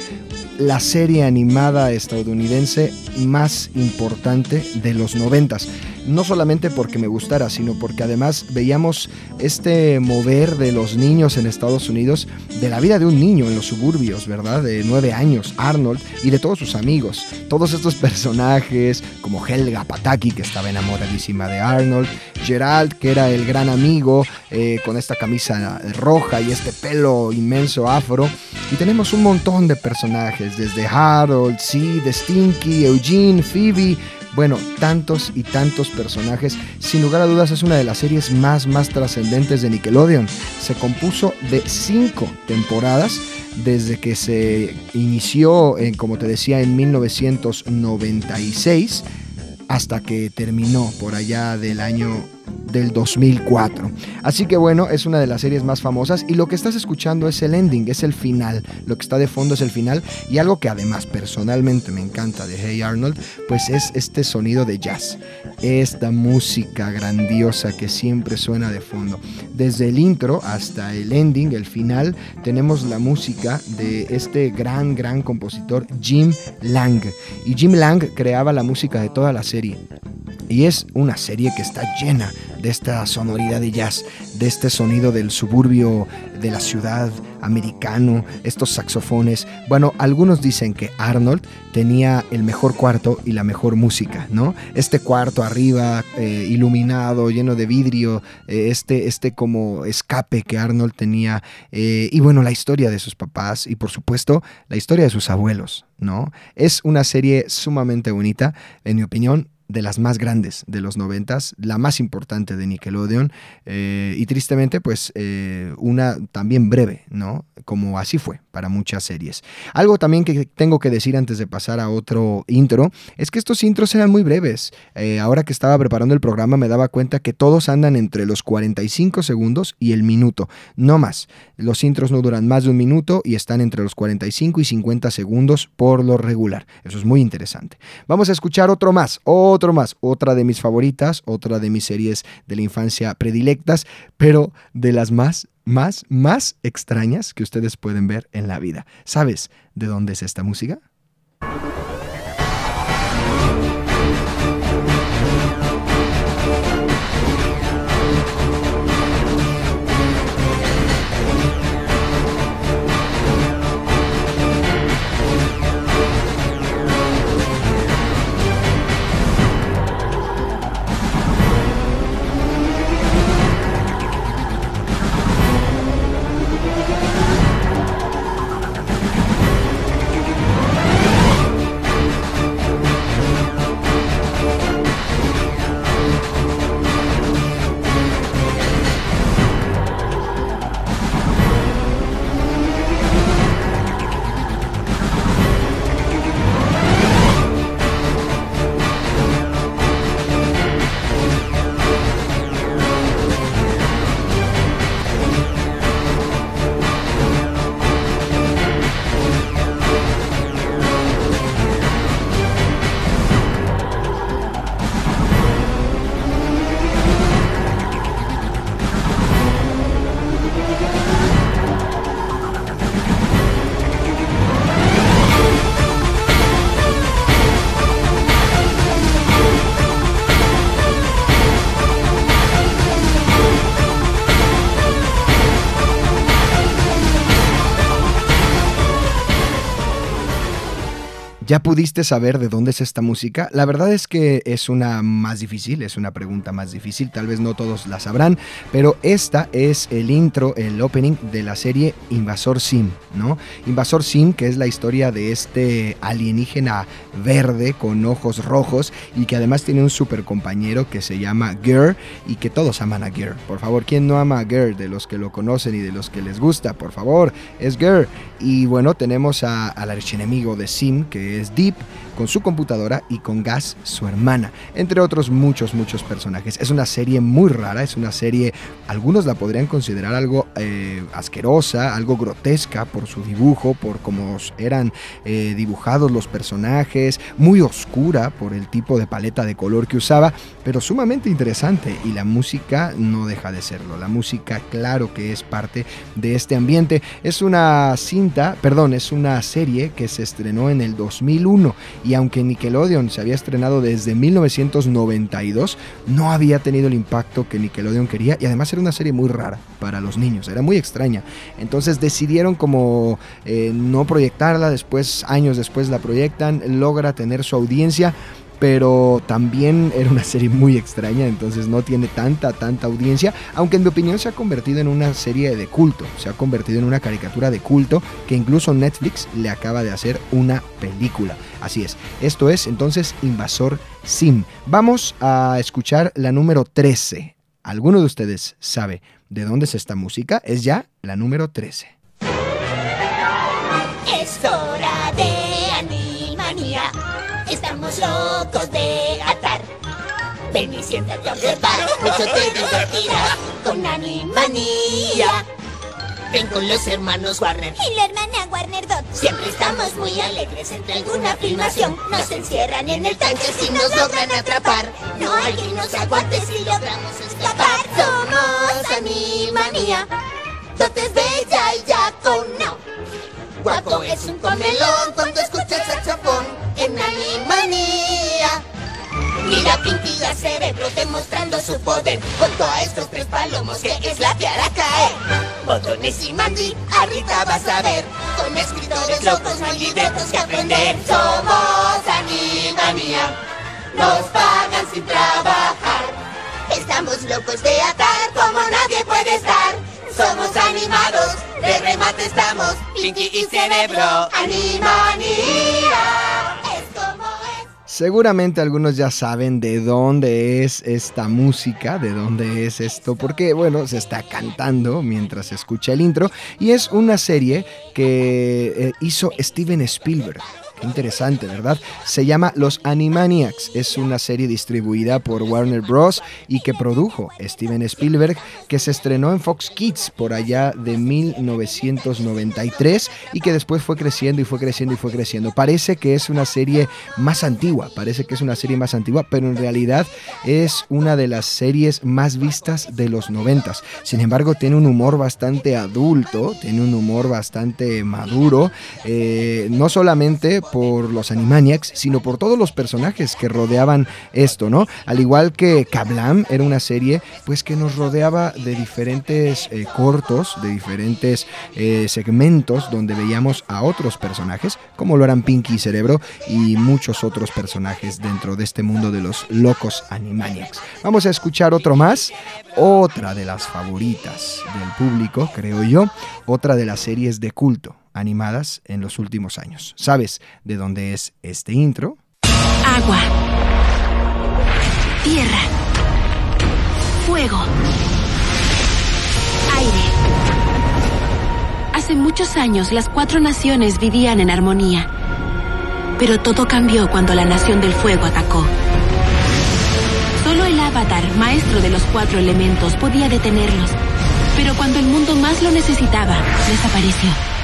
la serie animada estadounidense más importante de los noventas. No solamente porque me gustara, sino porque además veíamos este mover de los niños en Estados Unidos, de la vida de un niño en los suburbios, ¿verdad? De nueve años, Arnold, y de todos sus amigos. Todos estos *laughs* personajes, como Helga Pataki, que estaba enamoradísima de Arnold, Gerald, que era el gran amigo, eh, con esta camisa roja y este pelo inmenso afro. Y tenemos un montón de personajes, desde Harold, Sid, Stinky, Eugene, Phoebe, bueno, tantos y tantos personajes. Sin lugar a dudas es una de las series más, más trascendentes de Nickelodeon. Se compuso de cinco temporadas desde que se inició, en, como te decía, en 1996 hasta que terminó por allá del año del 2004. Así que bueno, es una de las series más famosas y lo que estás escuchando es el ending, es el final. Lo que está de fondo es el final y algo que además personalmente me encanta de Hey Arnold, pues es este sonido de jazz. Esta música grandiosa que siempre suena de fondo. Desde el intro hasta el ending, el final, tenemos la música de este gran, gran compositor Jim Lang. Y Jim Lang creaba la música de toda la serie. Y es una serie que está llena de esta sonoridad de jazz, de este sonido del suburbio de la ciudad americano, estos saxofones. Bueno, algunos dicen que Arnold tenía el mejor cuarto y la mejor música, ¿no? Este cuarto arriba, eh, iluminado, lleno de vidrio, eh, este, este como escape que Arnold tenía, eh, y bueno, la historia de sus papás y por supuesto la historia de sus abuelos, ¿no? Es una serie sumamente bonita, en mi opinión, de las más grandes de los noventas, la más importante de Nickelodeon eh, y tristemente pues eh, una también breve, ¿no? Como así fue para muchas series. Algo también que tengo que decir antes de pasar a otro intro es que estos intros eran muy breves. Eh, ahora que estaba preparando el programa me daba cuenta que todos andan entre los 45 segundos y el minuto, no más. Los intros no duran más de un minuto y están entre los 45 y 50 segundos por lo regular. Eso es muy interesante. Vamos a escuchar otro más, más, otra de mis favoritas, otra de mis series de la infancia predilectas, pero de las más, más, más extrañas que ustedes pueden ver en la vida. ¿Sabes de dónde es esta música? ¿Ya pudiste saber de dónde es esta música? La verdad es que es una más difícil, es una pregunta más difícil, tal vez no todos la sabrán, pero esta es el intro, el opening de la serie Invasor Sim, ¿no? Invasor Sim, que es la historia de este alienígena verde con ojos rojos y que además tiene un super compañero que se llama Ger y que todos aman a Ger. Por favor, ¿quién no ama a Ger? De los que lo conocen y de los que les gusta, por favor, es Ger. Y bueno, tenemos a- al archienemigo de Sim, que es Deep, con su computadora y con Gas, su hermana, entre otros muchos, muchos personajes. Es una serie muy rara, es una serie, algunos la podrían considerar algo eh, asquerosa, algo grotesca por su dibujo, por cómo eran eh, dibujados los personajes, muy oscura por el tipo de paleta de color que usaba, pero sumamente interesante y la música no deja de serlo. La música, claro que es parte de este ambiente. Es una cinta, perdón, es una serie que se estrenó en el 2001 y aunque Nickelodeon se había estrenado desde 1992, no había tenido el impacto que Nickelodeon quería y además era una serie muy rara para los niños, era muy extraña. Entonces decidieron como eh, no proyectarla, después, años después la proyectan, logra tener su audiencia pero también era una serie muy extraña, entonces no tiene tanta, tanta audiencia, aunque en mi opinión se ha convertido en una serie de culto, se ha convertido en una caricatura de culto que incluso Netflix le acaba de hacer una película. Así es, esto es entonces Invasor Sim. Vamos a escuchar la número 13. ¿Alguno de ustedes sabe de dónde es esta música? Es ya la número 13. Estamos locos de atar. Ven y siéntate a observar, mucho te divertirás con Animanía. Ven con los hermanos Warner Y la hermana Warner Dot. Siempre estamos muy alegres entre alguna filmación. Nos encierran en el tanque si nos logran atrapar. No hay quien nos aguante si logramos escapar. Somos Animanía. Dot es bella y ya con no. Guapo es un comelón cuando escucha el Mira Pinky a cerebro demostrando su poder. Junto a estos tres palomos que es la piara caer. Botones y Mandy, ahorita vas a ver. Con escritores locos no libretos que aprender. Somos Animanía Nos pagan sin trabajar. Estamos locos de atar como nadie puede estar. Somos animados, de remate estamos. Pinky y cerebro es Seguramente algunos ya saben de dónde es esta música, de dónde es esto, porque bueno, se está cantando mientras se escucha el intro y es una serie que eh, hizo Steven Spielberg. Qué interesante, ¿verdad? Se llama Los Animaniacs. Es una serie distribuida por Warner Bros. y que produjo Steven Spielberg, que se estrenó en Fox Kids por allá de 1993 y que después fue creciendo y fue creciendo y fue creciendo. Parece que es una serie más antigua, parece que es una serie más antigua, pero en realidad es una de las series más vistas de los noventas. Sin embargo, tiene un humor bastante adulto, tiene un humor bastante maduro, eh, no solamente por los Animaniacs, sino por todos los personajes que rodeaban esto, ¿no? Al igual que Kablam era una serie, pues que nos rodeaba de diferentes eh, cortos, de diferentes eh, segmentos donde veíamos a otros personajes, como lo eran Pinky y Cerebro y muchos otros personajes dentro de este mundo de los locos Animaniacs. Vamos a escuchar otro más, otra de las favoritas del público, creo yo, otra de las series de culto animadas en los últimos años. ¿Sabes de dónde es este intro? Agua. Tierra. Fuego. Aire. Hace muchos años las cuatro naciones vivían en armonía. Pero todo cambió cuando la nación del fuego atacó. Solo el avatar, maestro de los cuatro elementos, podía detenerlos. Pero cuando el mundo más lo necesitaba, desapareció.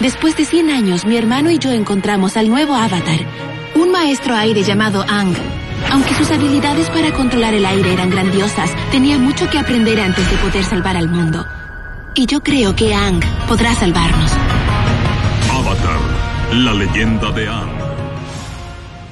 Después de 100 años, mi hermano y yo encontramos al nuevo avatar, un maestro aire llamado Ang. Aunque sus habilidades para controlar el aire eran grandiosas, tenía mucho que aprender antes de poder salvar al mundo. Y yo creo que Ang podrá salvarnos. Avatar, la leyenda de Aang.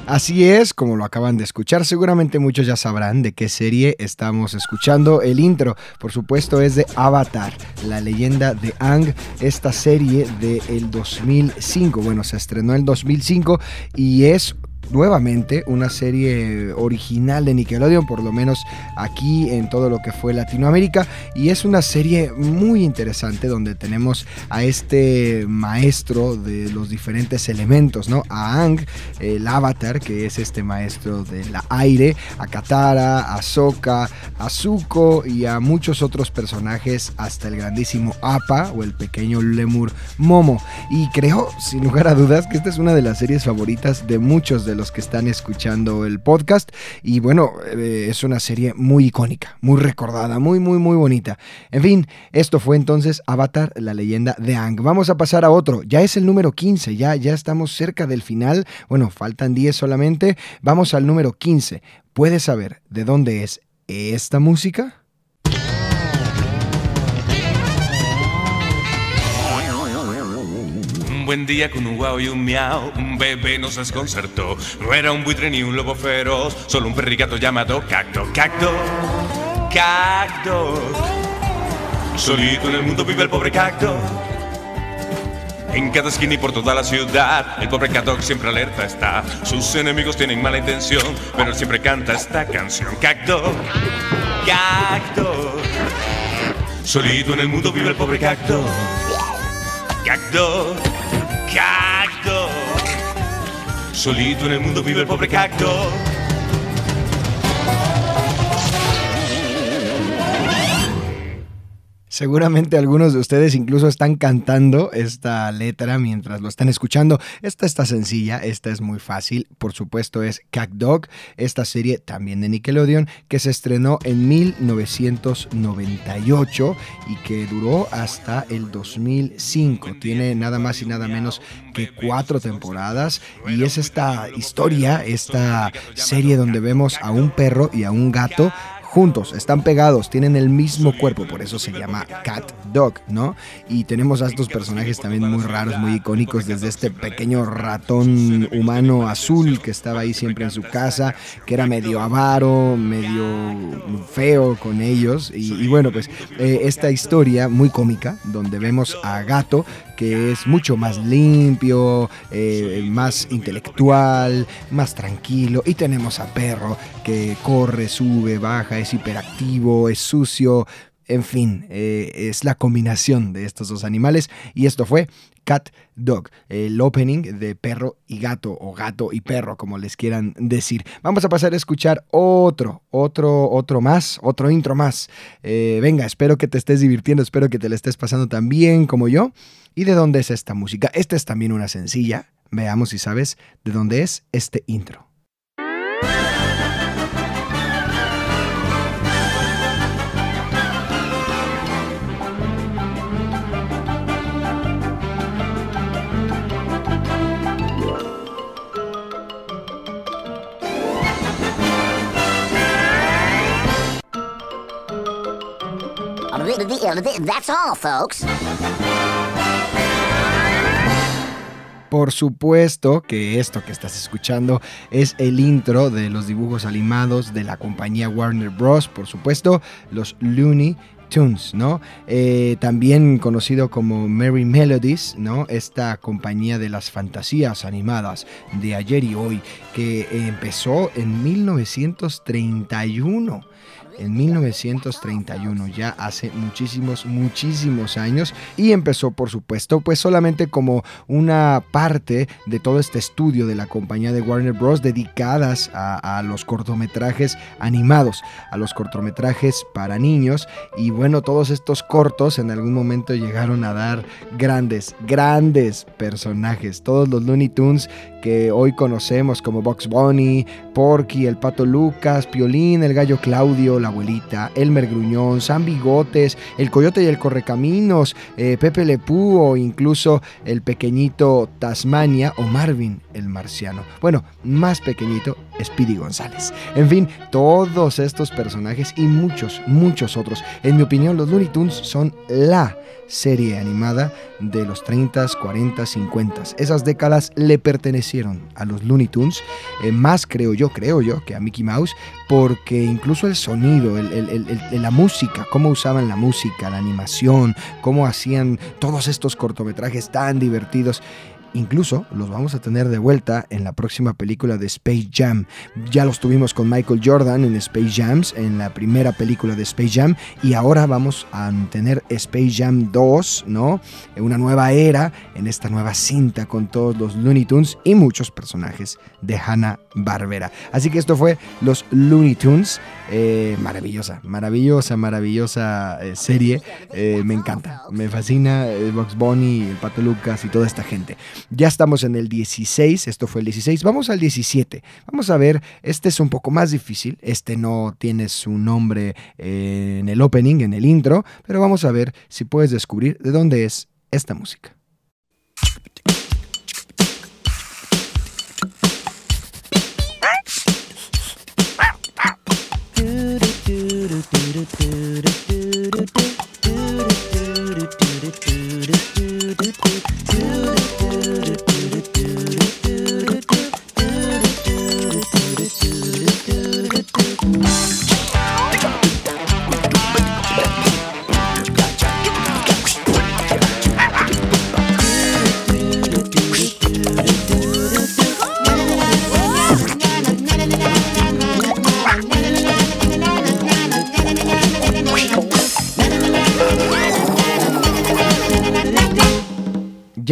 Así es, como lo acaban de escuchar, seguramente muchos ya sabrán de qué serie estamos escuchando. El intro, por supuesto, es de Avatar, la leyenda de Ang, esta serie del 2005. Bueno, se estrenó en 2005 y es nuevamente una serie original de Nickelodeon, por lo menos aquí en todo lo que fue Latinoamérica. Y es una serie muy interesante donde tenemos a este maestro de los diferentes elementos, ¿no? A Ang, el avatar, que es este maestro del aire, a Katara, a Sokka, a Zuko y a muchos otros personajes, hasta el grandísimo Appa o el pequeño lemur Momo. Y creo, sin lugar a dudas, que esta es una de las series favoritas de muchos de los que están escuchando el podcast. Y bueno, eh, es una serie muy icónica, muy recordada, muy, muy, muy bonita. En fin, esto fue entonces Avatar, la leyenda de Ang. Vamos a pasar a otro. Ya es el número 15, ya, ya estamos cerca del final. Bueno, faltan 10 solamente. Vamos al número 15. ¿Puedes saber de dónde es esta música? Buen día con un guau y un miau, un bebé nos desconcertó. No era un buitre ni un lobo feroz, solo un perrigato llamado Cacto. Cacto, Cacto. Solito en el mundo vive el pobre Cacto. En cada esquina y por toda la ciudad, el pobre Cacto siempre alerta está. Sus enemigos tienen mala intención, pero él siempre canta esta canción. Cacto, Cacto. Solito en el mundo vive el pobre Cacto. Cacto, cacto. Solito en el mundo vive el pobre cacto. Seguramente algunos de ustedes incluso están cantando esta letra mientras lo están escuchando. Esta está sencilla, esta es muy fácil. Por supuesto es Cat Dog, esta serie también de Nickelodeon que se estrenó en 1998 y que duró hasta el 2005. Tiene nada más y nada menos que cuatro temporadas y es esta historia, esta serie donde vemos a un perro y a un gato juntos, están pegados, tienen el mismo cuerpo, por eso se llama Cat Dog, ¿no? Y tenemos a estos personajes también muy raros, muy icónicos, desde este pequeño ratón humano azul que estaba ahí siempre en su casa, que era medio avaro, medio feo con ellos. Y, y bueno, pues eh, esta historia muy cómica, donde vemos a Gato, que es mucho más limpio, eh, más intelectual, más tranquilo. Y tenemos a Perro, que corre, sube, baja, es hiperactivo, es sucio. En fin, eh, es la combinación de estos dos animales. Y esto fue Cat Dog, el opening de perro y gato, o gato y perro, como les quieran decir. Vamos a pasar a escuchar otro, otro, otro más, otro intro más. Eh, venga, espero que te estés divirtiendo, espero que te la estés pasando tan bien como yo. ¿Y de dónde es esta música? Esta es también una sencilla. Veamos si sabes de dónde es este intro. That's all, folks. Por supuesto que esto que estás escuchando es el intro de los dibujos animados de la compañía Warner Bros. Por supuesto, los Looney Tunes, ¿no? Eh, también conocido como Merry Melodies, ¿no? Esta compañía de las fantasías animadas de ayer y hoy, que empezó en 1931 en 1931, ya hace muchísimos, muchísimos años, y empezó, por supuesto, pues solamente como una parte de todo este estudio de la compañía de Warner Bros. dedicadas a, a los cortometrajes animados, a los cortometrajes para niños, y bueno, todos estos cortos en algún momento llegaron a dar grandes, grandes personajes, todos los Looney Tunes que hoy conocemos como Box Bunny, Porky, el Pato Lucas, Piolín, el Gallo Claudio, la abuelita, Elmer Gruñón, San Bigotes, el Coyote y el Correcaminos, eh, Pepe Lepú o incluso el pequeñito Tasmania o Marvin el Marciano. Bueno, más pequeñito, Speedy González. En fin, todos estos personajes y muchos, muchos otros. En mi opinión, los Looney Tunes son la serie animada de los 30, 40, 50. Esas décadas le pertenecieron a los Looney Tunes, eh, más creo yo, creo yo, que a Mickey Mouse, porque incluso el sonido, el- la música, cómo usaban la música, la animación, cómo hacían todos estos cortometrajes tan divertidos. Incluso los vamos a tener de vuelta en la próxima película de Space Jam. Ya los tuvimos con Michael Jordan en Space Jams, en la primera película de Space Jam, y ahora vamos a tener Space Jam 2, ¿no? Una nueva era en esta nueva cinta con todos los Looney Tunes y muchos personajes de Hanna Barbera. Así que esto fue los Looney Tunes. Eh, maravillosa, maravillosa, maravillosa eh, serie. Eh, me encanta, me fascina Box Bunny, el Pato Lucas y toda esta gente. Ya estamos en el 16, esto fue el 16, vamos al 17. Vamos a ver, este es un poco más difícil, este no tiene su nombre en el opening, en el intro, pero vamos a ver si puedes descubrir de dónde es esta música. do do do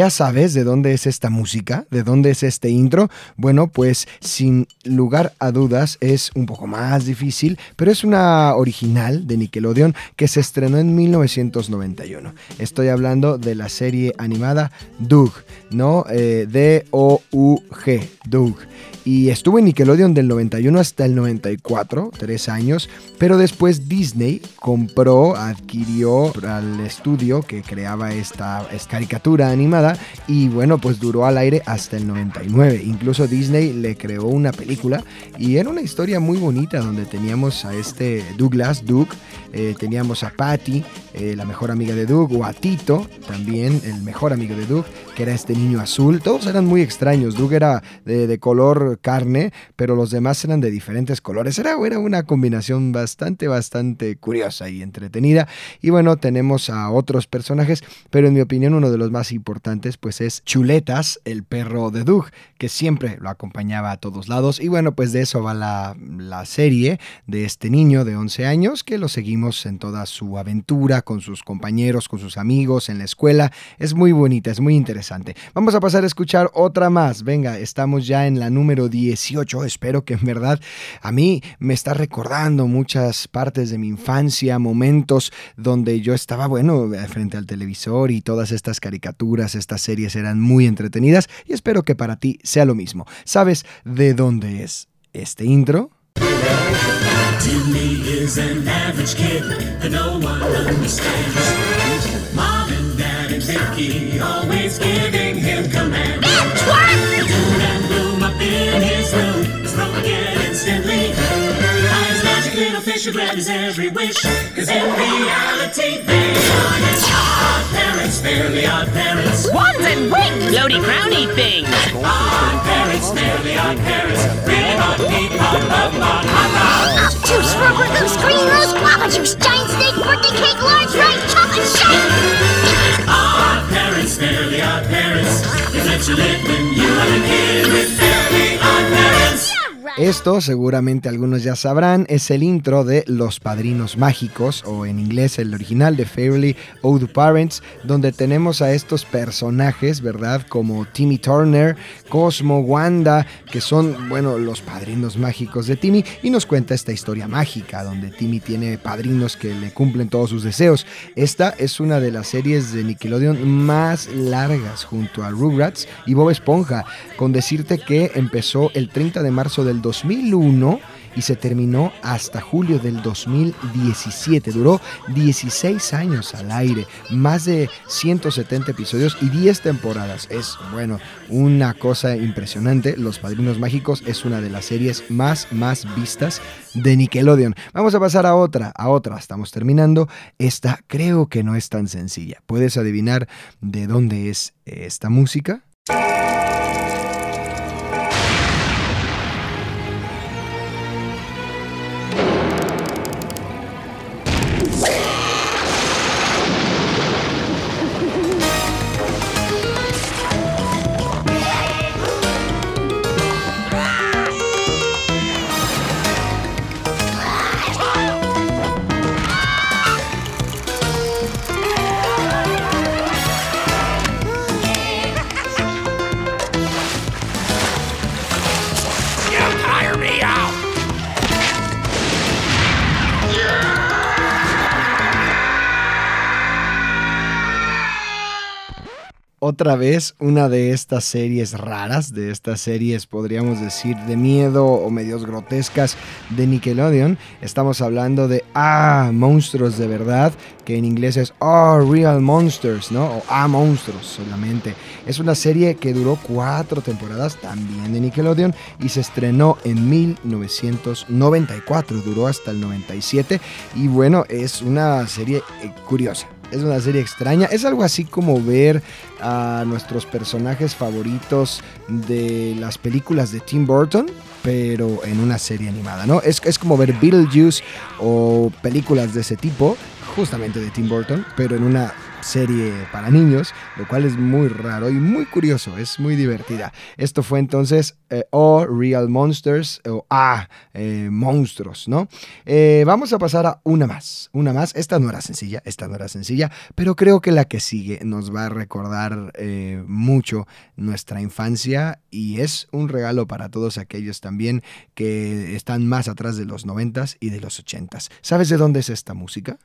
¿Ya sabes de dónde es esta música? ¿De dónde es este intro? Bueno, pues sin lugar a dudas es un poco más difícil, pero es una original de Nickelodeon que se estrenó en 1991. Estoy hablando de la serie animada Doug, ¿no? Eh, D-O-U-G, Doug. Y estuvo en Nickelodeon del 91 hasta el 94, tres años, pero después Disney compró, adquirió al estudio que creaba esta, esta caricatura animada y bueno, pues duró al aire hasta el 99. Incluso Disney le creó una película y era una historia muy bonita donde teníamos a este Douglas, Doug, eh, teníamos a Patty, eh, la mejor amiga de Doug, o a Tito, también el mejor amigo de Doug, que era este niño azul. Todos eran muy extraños. Doug era de color carne, pero los demás eran de diferentes colores. Era, era una combinación bastante, bastante curiosa y entretenida. Y bueno, tenemos a otros personajes, pero en mi opinión uno de los más importantes pues es Chuletas, el perro de Doug, que siempre lo acompañaba a todos lados. Y bueno, pues de eso va la, la serie de este niño de 11 años que lo seguimos en toda su aventura con sus compañeros, con sus amigos en la escuela. Es muy bonita, es muy interesante. Vamos a pasar a escuchar otra más. Venga, estamos ya en la número 18. Espero que en verdad a mí me está recordando muchas partes de mi infancia, momentos donde yo estaba, bueno, frente al televisor y todas estas caricaturas, estas series eran muy entretenidas y espero que para ti sea lo mismo. ¿Sabes de dónde es este intro? Timmy is an average kid that no one understands. Mom and Dad and Vicky always giving him commands. In his room is broken instantly. By his magic little fish who grabs every wish. Cause in reality they are his odd parents, fairly odd parents. Wands and wings, floaty crowny things. Odd parents, fairly odd parents. Really hot, deep, hot, hot, hot, hot, hot. Juice, rubber goose, green rose, guava juice, giant snake, birthday cake, large rice, chocolate shake. Odd parents, fairly odd parents. They let you live when you were a kid with fairly odd parents. Esto, seguramente algunos ya sabrán, es el intro de Los Padrinos Mágicos, o en inglés el original de Fairly Odd Parents, donde tenemos a estos personajes, ¿verdad? Como Timmy Turner, Cosmo, Wanda, que son, bueno, los padrinos mágicos de Timmy, y nos cuenta esta historia mágica, donde Timmy tiene padrinos que le cumplen todos sus deseos. Esta es una de las series de Nickelodeon más largas, junto a Rugrats y Bob Esponja, con decirte que empezó el 30 de marzo del 2001 y se terminó hasta julio del 2017. Duró 16 años al aire, más de 170 episodios y 10 temporadas. Es, bueno, una cosa impresionante. Los Padrinos Mágicos es una de las series más, más vistas de Nickelodeon. Vamos a pasar a otra, a otra. Estamos terminando. Esta creo que no es tan sencilla. ¿Puedes adivinar de dónde es esta música? Otra vez una de estas series raras, de estas series podríamos decir de miedo o medios grotescas de Nickelodeon. Estamos hablando de Ah, monstruos de verdad, que en inglés es Oh, Real Monsters, ¿no? O Ah, monstruos solamente. Es una serie que duró cuatro temporadas también de Nickelodeon y se estrenó en 1994, duró hasta el 97 y bueno, es una serie eh, curiosa. Es una serie extraña. Es algo así como ver a nuestros personajes favoritos de las películas de Tim Burton, pero en una serie animada, ¿no? Es, es como ver Beetlejuice o películas de ese tipo, justamente de Tim Burton, pero en una serie para niños, lo cual es muy raro y muy curioso, es muy divertida. Esto fue entonces eh, O Real Monsters o A eh, Monstruos, ¿no? Eh, vamos a pasar a una más, una más. Esta no era sencilla, esta no era sencilla, pero creo que la que sigue nos va a recordar eh, mucho nuestra infancia y es un regalo para todos aquellos también que están más atrás de los noventas y de los ochentas. ¿Sabes de dónde es esta música?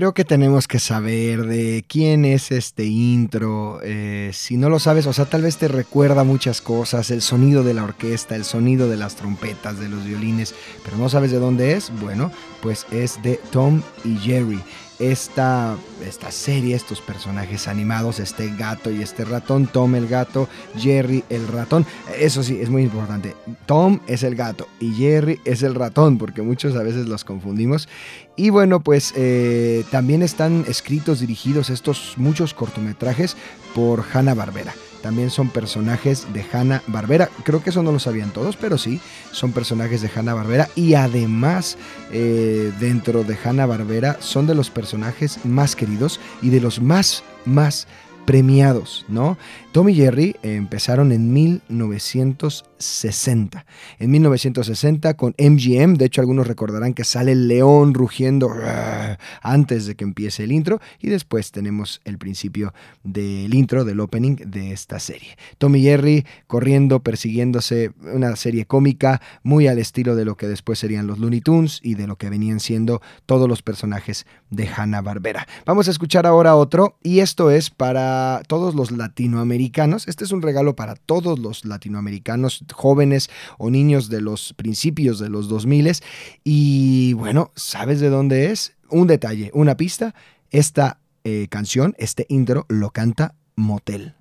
Creo que tenemos que saber de quién es este intro. eh, si no lo sabes, o sea, tal vez te recuerda muchas cosas, el sonido de la orquesta, el sonido de las trompetas, de los violines, pero no sabes de dónde es. Bueno, pues es de Tom y Jerry. Esta, esta serie, estos personajes animados, este gato y este ratón, Tom el gato, Jerry el ratón. Eso sí, es muy importante. Tom es el gato y Jerry es el ratón, porque muchos a veces los confundimos. Y bueno, pues eh, también están escritos, dirigidos estos muchos cortometrajes por Hanna Barbera. También son personajes de Hanna Barbera. Creo que eso no lo sabían todos, pero sí, son personajes de Hanna Barbera. Y además, eh, dentro de Hanna Barbera, son de los personajes más queridos y de los más, más premiados, ¿no? Tom y Jerry empezaron en 1960. En 1960 con MGM, de hecho algunos recordarán que sale el león rugiendo "Rrr", antes de que empiece el intro y después tenemos el principio del intro, del opening de esta serie. Tom y Jerry corriendo, persiguiéndose, una serie cómica muy al estilo de lo que después serían los Looney Tunes y de lo que venían siendo todos los personajes de Hanna-Barbera. Vamos a escuchar ahora otro y esto es para todos los latinoamericanos. Este es un regalo para todos los latinoamericanos, jóvenes o niños de los principios de los 2000 y bueno, ¿sabes de dónde es? Un detalle, una pista. Esta eh, canción, este intro, lo canta Motel.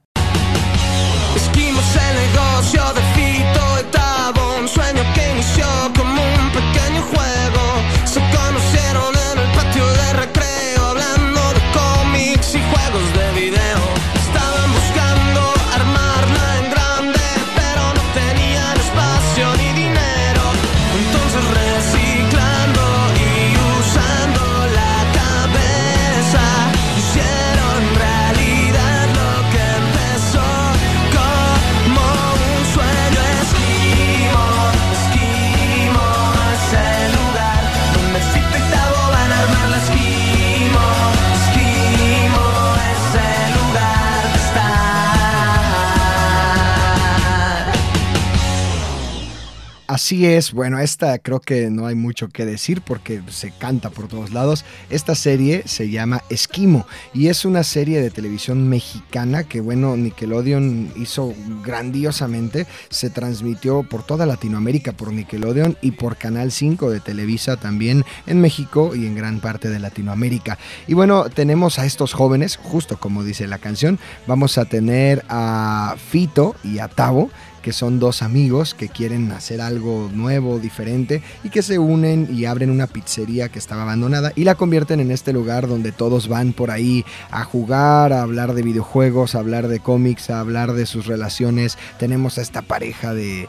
Así es, bueno, esta creo que no hay mucho que decir porque se canta por todos lados. Esta serie se llama Esquimo y es una serie de televisión mexicana que, bueno, Nickelodeon hizo grandiosamente. Se transmitió por toda Latinoamérica por Nickelodeon y por Canal 5 de Televisa también en México y en gran parte de Latinoamérica. Y bueno, tenemos a estos jóvenes, justo como dice la canción, vamos a tener a Fito y a Tavo que son dos amigos que quieren hacer algo nuevo, diferente, y que se unen y abren una pizzería que estaba abandonada y la convierten en este lugar donde todos van por ahí a jugar, a hablar de videojuegos, a hablar de cómics, a hablar de sus relaciones. Tenemos a esta pareja de,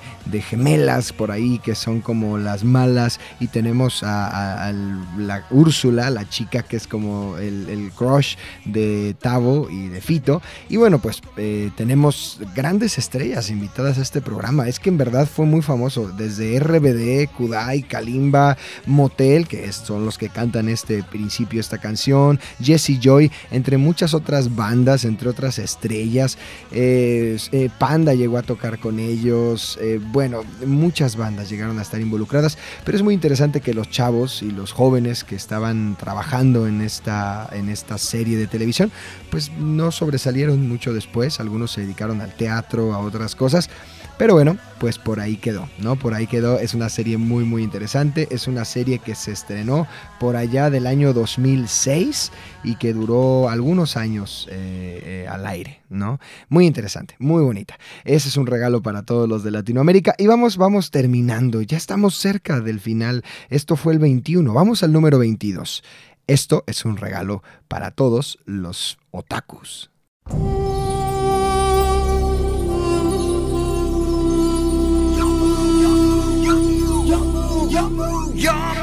gemelas por ahí que son como las malas y tenemos a, la Úrsula, la chica que es como el, crush de Tavo y de Fito. Y bueno, pues eh, tenemos grandes estrellas invitadas este programa. Es que en verdad fue muy famoso. Desde RBD, Kudai, Kalimba, Motel, que son los que cantan este principio, esta canción, Jesse Joy, entre muchas otras bandas, entre otras estrellas. Eh, Panda llegó a tocar con ellos. eh, bueno, muchas bandas llegaron a estar involucradas. Pero es muy interesante que los chavos y los jóvenes que estaban trabajando en esta, en esta serie de televisión, pues no sobresalieron mucho después. Algunos se dedicaron al teatro, a otras cosas. Pero bueno, pues por ahí quedó, ¿no? Por ahí quedó. Es una serie muy, muy interesante. Es una serie que se estrenó por allá del año 2006 y que duró algunos años eh, eh, al aire, ¿no? Muy interesante, muy bonita. Ese es un regalo para todos los de Latinoamérica. Y vamos, vamos terminando. Ya estamos cerca del final. Esto fue el 21. Vamos al número 22. Esto es un regalo para todos los otakus. You're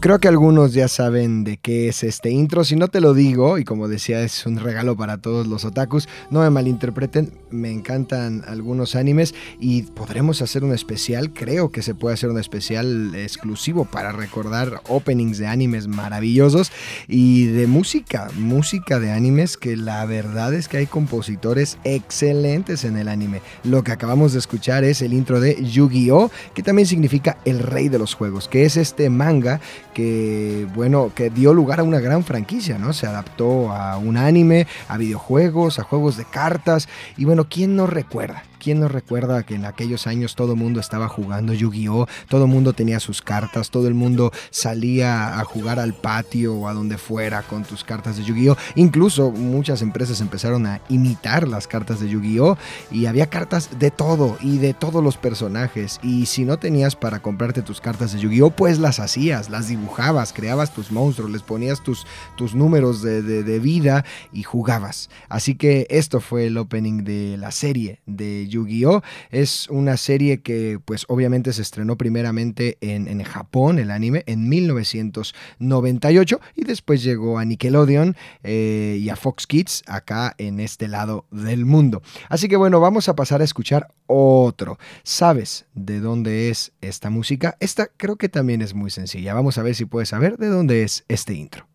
Creo que algunos ya saben de qué es este intro. Si no te lo digo, y como decía, es un regalo para todos los otakus, no me malinterpreten, me encantan algunos animes y podremos hacer un especial. Creo que se puede hacer un especial exclusivo para recordar openings de animes maravillosos y de música, música de animes que la verdad es que hay compositores excelentes en el anime. Lo que acabamos de escuchar es el intro de Yu-Gi-Oh, que también significa el rey de los juegos, que es este manga que, bueno, que dio lugar a una gran franquicia, ¿no? Se adaptó a un anime, a videojuegos, a juegos de cartas. Y bueno, ¿quién no recuerda? ¿Quién no recuerda que en aquellos años todo el mundo estaba jugando Yu-Gi-Oh? Todo el mundo tenía sus cartas, todo el mundo salía a jugar al patio o a donde fuera con tus cartas de Yu-Gi-Oh! Incluso muchas empresas empezaron a imitar las cartas de Yu-Gi-Oh! y había cartas de todo y de todos los personajes. Y si no tenías para comprarte tus cartas de Yu-Gi-Oh! pues las hacías, las dibujabas, creabas tus monstruos, les ponías tus, tus números de, de- de vida y jugabas. Así que esto fue el opening de la serie de Yu-Gi-Oh! Es una serie que pues obviamente se estrenó primeramente en, en Japón, el anime, en 1998 y después llegó a Nickelodeon eh, y a Fox Kids acá en este lado del mundo. Así que bueno, vamos a pasar a escuchar otro. ¿Sabes de dónde es esta música? Esta creo que también es muy sencilla. Vamos a ver si puedes saber de dónde es este intro.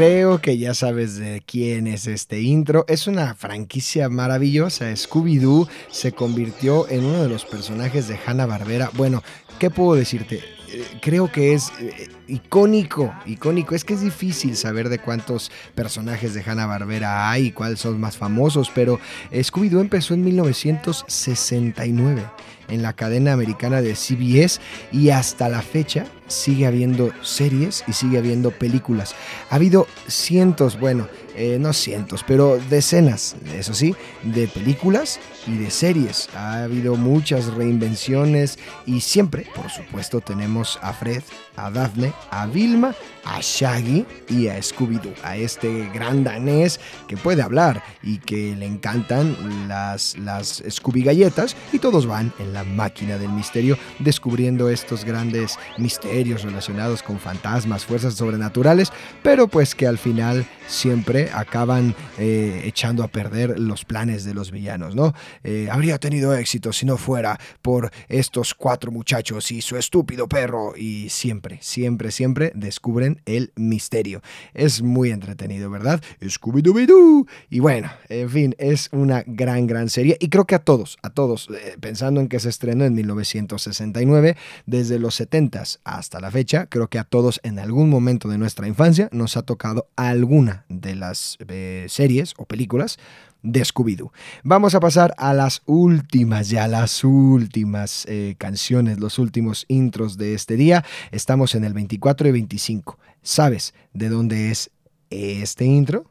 Creo que ya sabes de quién es este intro. Es una franquicia maravillosa. Scooby-Doo se convirtió en uno de los personajes de Hanna-Barbera. Bueno, ¿qué puedo decirte? Eh, Creo que es eh, icónico, icónico. Es que es difícil saber de cuántos personajes de Hanna-Barbera hay y cuáles son más famosos, pero Scooby-Doo empezó en 1969 en la cadena americana de CBS y hasta la fecha sigue habiendo series y sigue habiendo películas. Ha habido cientos, bueno, eh, no cientos, pero decenas, eso sí, de películas y de series. Ha habido muchas reinvenciones y siempre, por supuesto, tenemos a Fred, a Daphne, a Vilma, a Shaggy y a Scooby-Doo, a este gran danés que puede hablar y que le encantan las, las Scooby galletas y todos van en la máquina del misterio descubriendo estos grandes misterios relacionados con fantasmas, fuerzas sobrenaturales, pero pues que al final siempre acaban eh, echando a perder los planes de los villanos, ¿no? Eh, habría tenido éxito si no fuera por estos cuatro muchachos y su estúpido perro y siempre, siempre, siempre descubren el misterio. Es muy entretenido, ¿verdad? Scooby-Dooby-Doo. Y bueno, en fin, es una gran, gran serie y creo que a todos, a todos, eh, pensando en que se estrenó en 1969, desde los 70s hasta la fecha, creo que a todos en algún momento de nuestra infancia nos ha tocado alguna de las eh, series o películas de Scooby-Doo. Vamos a pasar a las últimas, ya las últimas eh, canciones, los últimos intros de este día. Estamos en el 24 y 25. ¿Sabes de dónde es este intro?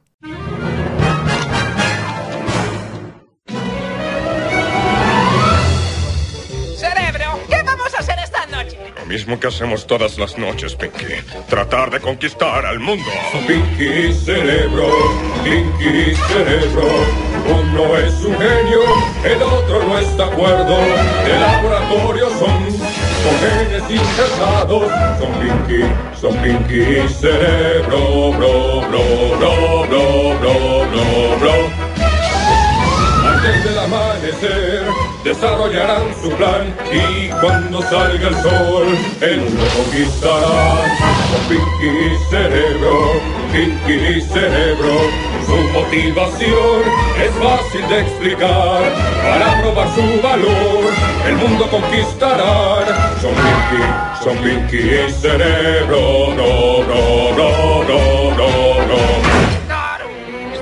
Mismo que hacemos todas las noches, Pinky. Tratar de conquistar al mundo. Pinky Cerebro, Pinky Cerebro. Uno es un genio, el otro no está acuerdo. De laboratorio son, son genes insertados. Son Pinky, son Pinky Cerebro, bro, bro, bro, bro, bro, bro, bro. Desarrollarán su plan y cuando salga el sol el mundo conquistarán. Con Pinky Cerebro, Pinky Cerebro, su motivación es fácil de explicar. Para probar su valor el mundo conquistarán. Son Pinky, son Pinky y Cerebro, no, no, no, no, no, no.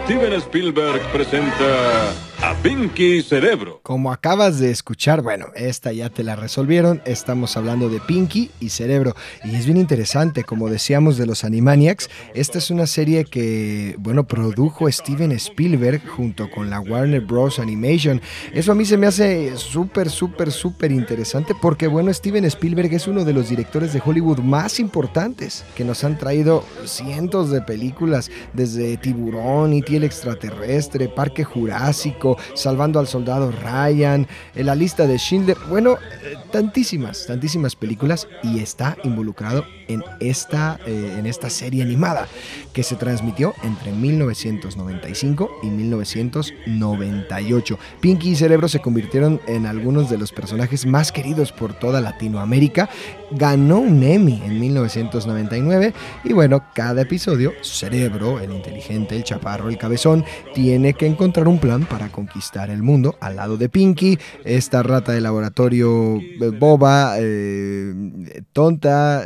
Steven Spielberg presenta a Pinky Cerebro. Como acabas de escuchar, bueno, esta ya te la resolvieron. Estamos hablando de Pinky y Cerebro. Y es bien interesante, como decíamos de los Animaniacs, esta es una serie que, bueno, produjo Steven Spielberg junto con la Warner Bros. Animation. Eso a mí se me hace súper, súper, súper interesante porque, bueno, Steven Spielberg es uno de los directores de Hollywood más importantes que nos han traído cientos de películas, desde Tiburón, y el extraterrestre, Parque Jurásico, Salvando al Soldado Ryan, eh, la lista de Schindler, bueno, eh, tantísimas, tantísimas películas y está involucrado en esta, eh, en esta serie animada que se transmitió entre 1995 y 1998. Pinky y Cerebro se convirtieron en algunos de los personajes más queridos por toda Latinoamérica. Ganó un Emmy en 1999 y bueno, cada episodio, Cerebro, el inteligente, el chaparro, el cabezón, tiene que encontrar un plan para conquistar el mundo al lado de Pinky, esta rata de laboratorio eh, boba, eh, tonta,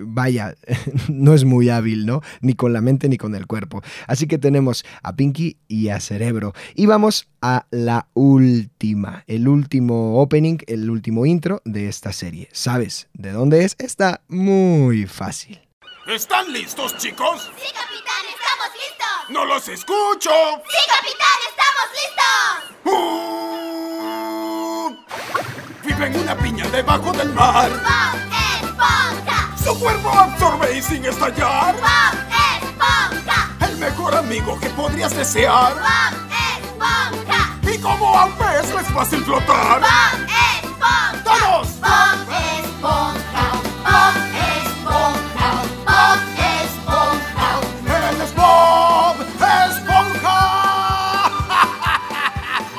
vaya, *laughs* no es muy hábil, ¿no? Ni con la mente ni con el cuerpo. Así que tenemos a Pinky y a Cerebro. Y vamos a la última, el último opening, el último intro de esta serie. ¿Sabes de dónde es? Está muy fácil. ¿Están listos, chicos? Sí, capitán, estamos listos. ¡No los escucho! Sí, capitán, estamos listos. Vive en una piña debajo del mar. Bob Esponja. Su cuerpo absorbe y sin estallar. Bob Esponja. El mejor amigo que podrías desear. Bob Esponja. Y como a un pez no es fácil flotar. Bob Esponja. ¡Todos! Bob Esponja. Bob Esponja. Bob Esponja. ¡Él es Bob Esponja!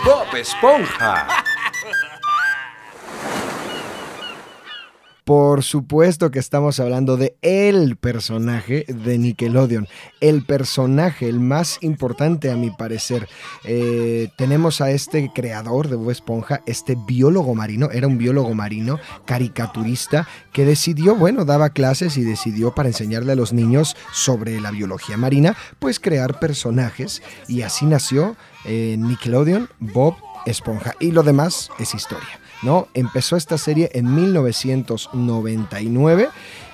Bob Esponja. Por supuesto que estamos hablando de el personaje de Nickelodeon, el personaje, el más importante a mi parecer. Eh, tenemos a este creador de Bob Esponja, este biólogo marino, era un biólogo marino, caricaturista, que decidió, bueno, daba clases y decidió para enseñarle a los niños sobre la biología marina, pues crear personajes y así nació eh, Nickelodeon, Bob Esponja. Y lo demás es historia. ¿No? Empezó esta serie en 1999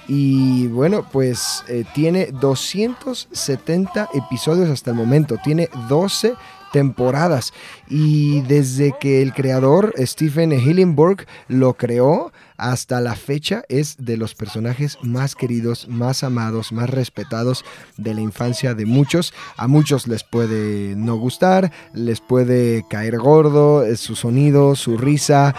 y bueno, pues eh, tiene 270 episodios hasta el momento, tiene 12 temporadas y desde que el creador Stephen Hillenburg lo creó hasta la fecha es de los personajes más queridos, más amados, más respetados de la infancia de muchos. A muchos les puede no gustar, les puede caer gordo, eh, su sonido, su risa.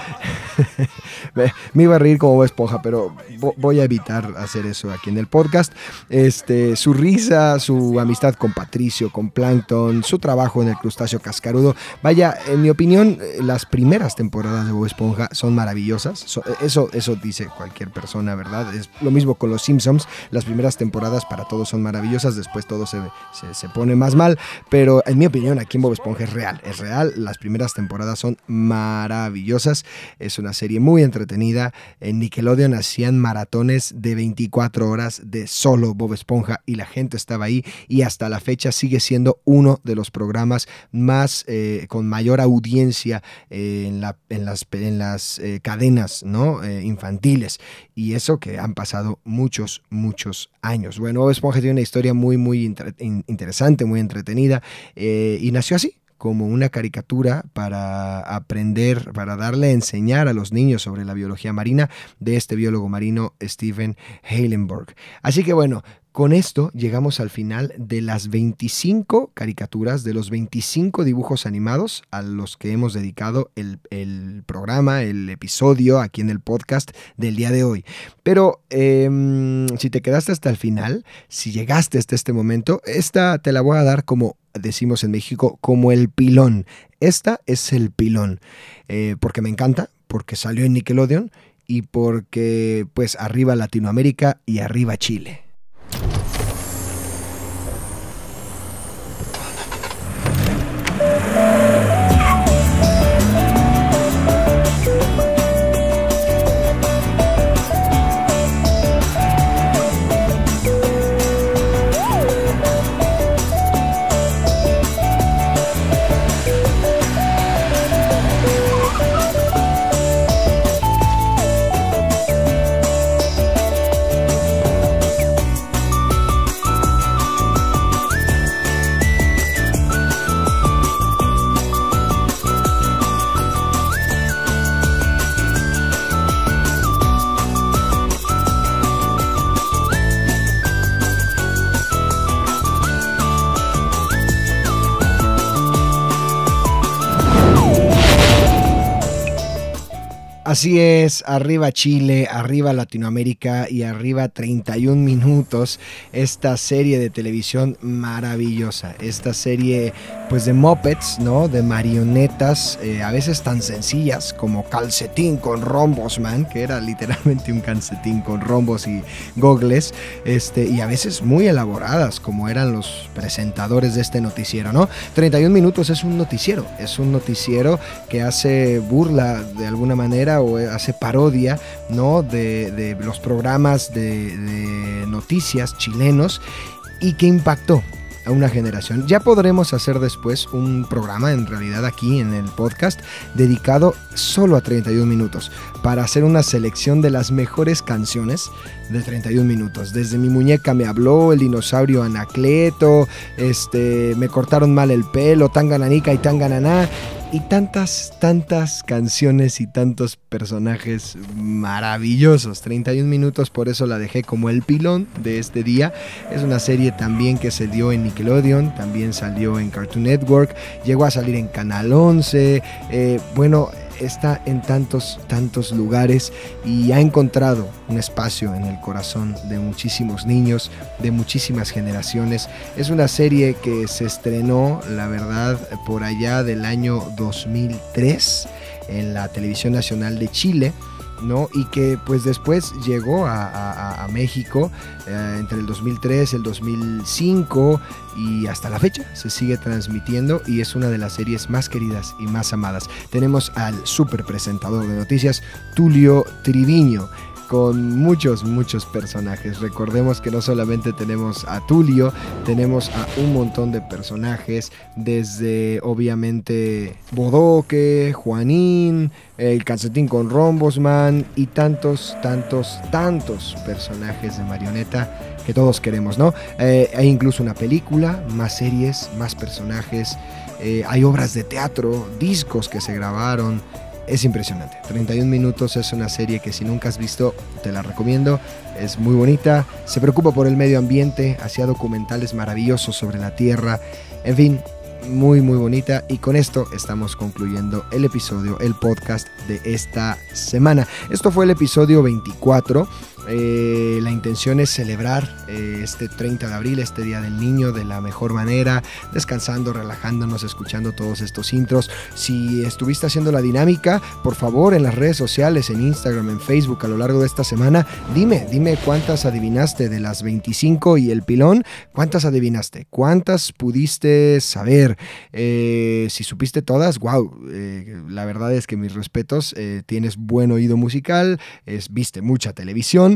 *laughs* Me- iba a reír como esponja, pero vo- voy a evitar hacer eso aquí en el podcast. Este, su risa, su amistad con Patricio, con Plankton, su trabajo en el crustáceo cascarudo. Vaya, en mi opinión, eh, las primeras temporadas de Bob Esponja son maravillosas. So- eso, eso dice cualquier persona, ¿verdad? Es lo mismo con los Simpsons. Las primeras temporadas para todos son maravillosas, después todo se, se, se pone más mal. Pero en mi opinión, aquí en Bob Esponja es real. Es real. Las primeras temporadas son maravillosas. Es una serie muy entretenida. En Nickelodeon hacían maratones de 24 horas de solo Bob Esponja y la gente estaba ahí y hasta la fecha sigue siendo uno de los programas más eh, con mayor audiencia eh, en, la- en las, en las eh, cadenas ¿no? Infantiles y eso que han pasado muchos, muchos años. Bueno, Bob Esponja tiene una historia muy, muy inter- in- interesante, muy entretenida eh, y nació así como una caricatura para aprender, para darle a enseñar a los niños sobre la biología marina de este biólogo marino Stephen Heilenberg. Así que bueno, con esto llegamos al final de las 25 caricaturas, de los 25 dibujos animados a los que hemos dedicado el, programa, el episodio aquí en el podcast del día de hoy. Pero em, si te quedaste hasta el final, si llegaste hasta este momento, esta te la voy a dar como decimos en México, como el pilón. Esta es el pilón, eh, porque me encanta, porque salió en Nickelodeon y porque pues arriba Latinoamérica y arriba Chile. Así es, arriba Chile, arriba Latinoamérica y arriba 31 minutos. Esta serie de televisión maravillosa. Esta serie pues de mopeds, ¿no? De marionetas, eh, a veces tan sencillas como calcetín con rombos, man, que era literalmente un calcetín con rombos y gogles. Este, y a veces muy elaboradas como eran los presentadores de este noticiero, ¿no? 31 minutos es un noticiero, es un noticiero que hace burla de alguna manera o hace parodia, ¿no? De, de los programas de, noticias chilenos y que impactó a una generación. Ya podremos hacer después un programa, en realidad aquí en el podcast, dedicado solo a 31 minutos, para hacer una selección de las mejores canciones de 31 minutos. Desde mi muñeca me habló, el dinosaurio Anacleto, este, me cortaron mal el pelo, Tangananica y Tangananá, y tantas, tantas canciones y tantos personajes maravillosos. 31 minutos, por eso la dejé como el pilón de este día. Es una serie también que se dio en Nickelodeon, también salió en Cartoon Network, llegó a salir en Canal 11. eh, bueno, está en tantos, tantos lugares y ha encontrado un espacio en el corazón de muchísimos niños, de muchísimas generaciones. Es una serie que se estrenó, la verdad, por allá del año 2003 en la televisión nacional de Chile ¿no? Y que pues después llegó a, México eh, entre el 2003, el 2005 y hasta la fecha se sigue transmitiendo y es una de las series más queridas y más amadas. Tenemos al super presentador de noticias, Tulio Triviño con muchos, muchos personajes. Recordemos que no solamente tenemos a Tulio, tenemos a un montón de personajes, desde obviamente Bodoque, Juanín, el calcetín con Rombosman y tantos, tantos, tantos personajes de marioneta que todos queremos, ¿no? Eh, hay incluso una película, más series, más personajes, eh, hay obras de teatro, discos que se grabaron. Es impresionante. 31 minutos es una serie que si nunca has visto, te la recomiendo. Es muy bonita. Se preocupa por el medio ambiente. Hacía documentales maravillosos sobre la Tierra. En fin, muy muy bonita. Y con esto estamos concluyendo el episodio, el podcast de esta semana. Esto fue el episodio 24. Eh, la intención es celebrar eh, este 30 de abril, este Día del Niño, de la mejor manera, descansando, relajándonos, escuchando todos estos intros. Si estuviste haciendo la dinámica, por favor, en las redes sociales, en Instagram, en Facebook, a lo largo de esta semana, dime, dime cuántas adivinaste de las 25 y el pilón, cuántas adivinaste, cuántas pudiste saber. Eh, si supiste todas, wow, la verdad es que mis respetos, tienes buen oído musical, es, viste mucha televisión.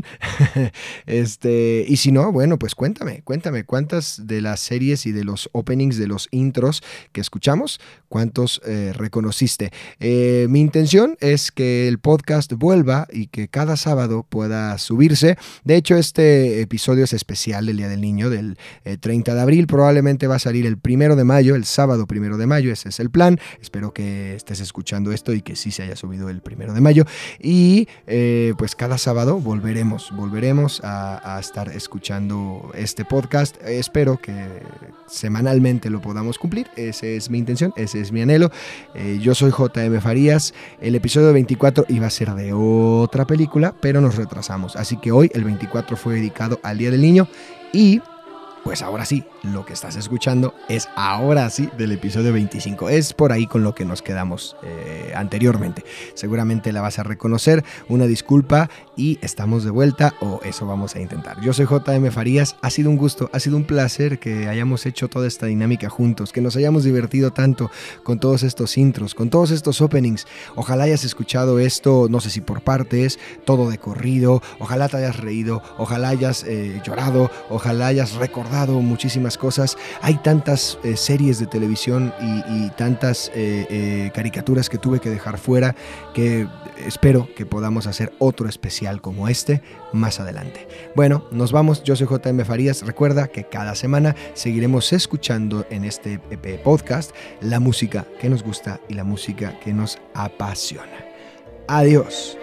*laughs* este, y si no, bueno, pues cuéntame, cuéntame cuántas de las series y de los openings, de los intros que escuchamos, cuántos eh, reconociste. Eh, mi intención es que el podcast vuelva y que cada sábado pueda subirse. De hecho, este episodio es especial del Día del Niño, del eh, 30 de abril. Probablemente va a salir el primero de mayo, el sábado primero de mayo. Ese es el plan. Espero que estés escuchando esto y que sí se haya subido el primero de mayo. Y eh, pues cada sábado volveremos, volveremos a, estar escuchando este podcast. Espero que semanalmente lo podamos cumplir. Esa es mi intención, ese es mi anhelo. Eh, yo soy JM Farías. El episodio 24 iba a ser de otra película, pero nos retrasamos. Así que hoy el 24 fue dedicado al Día del Niño y pues ahora sí, lo que estás escuchando es ahora sí del episodio 25. Es por ahí con lo que nos quedamos eh, anteriormente. Seguramente la vas a reconocer. Una disculpa y estamos de vuelta o eso vamos a intentar. Yo soy JM Farías. Ha sido un gusto, ha sido un placer que hayamos hecho toda esta dinámica juntos, que nos hayamos divertido tanto con todos estos intros, con todos estos openings. Ojalá hayas escuchado esto, no sé si por partes, todo de corrido. Ojalá te hayas reído, ojalá hayas eh, llorado, ojalá hayas recordado muchísimas cosas. Hay tantas eh, series de televisión y, tantas eh, eh, caricaturas que tuve que dejar fuera que espero que podamos hacer otro especial como este más adelante. Bueno, nos vamos. Yo soy JM Farías. Recuerda que cada semana seguiremos escuchando en este podcast la música que nos gusta y la música que nos apasiona. Adiós.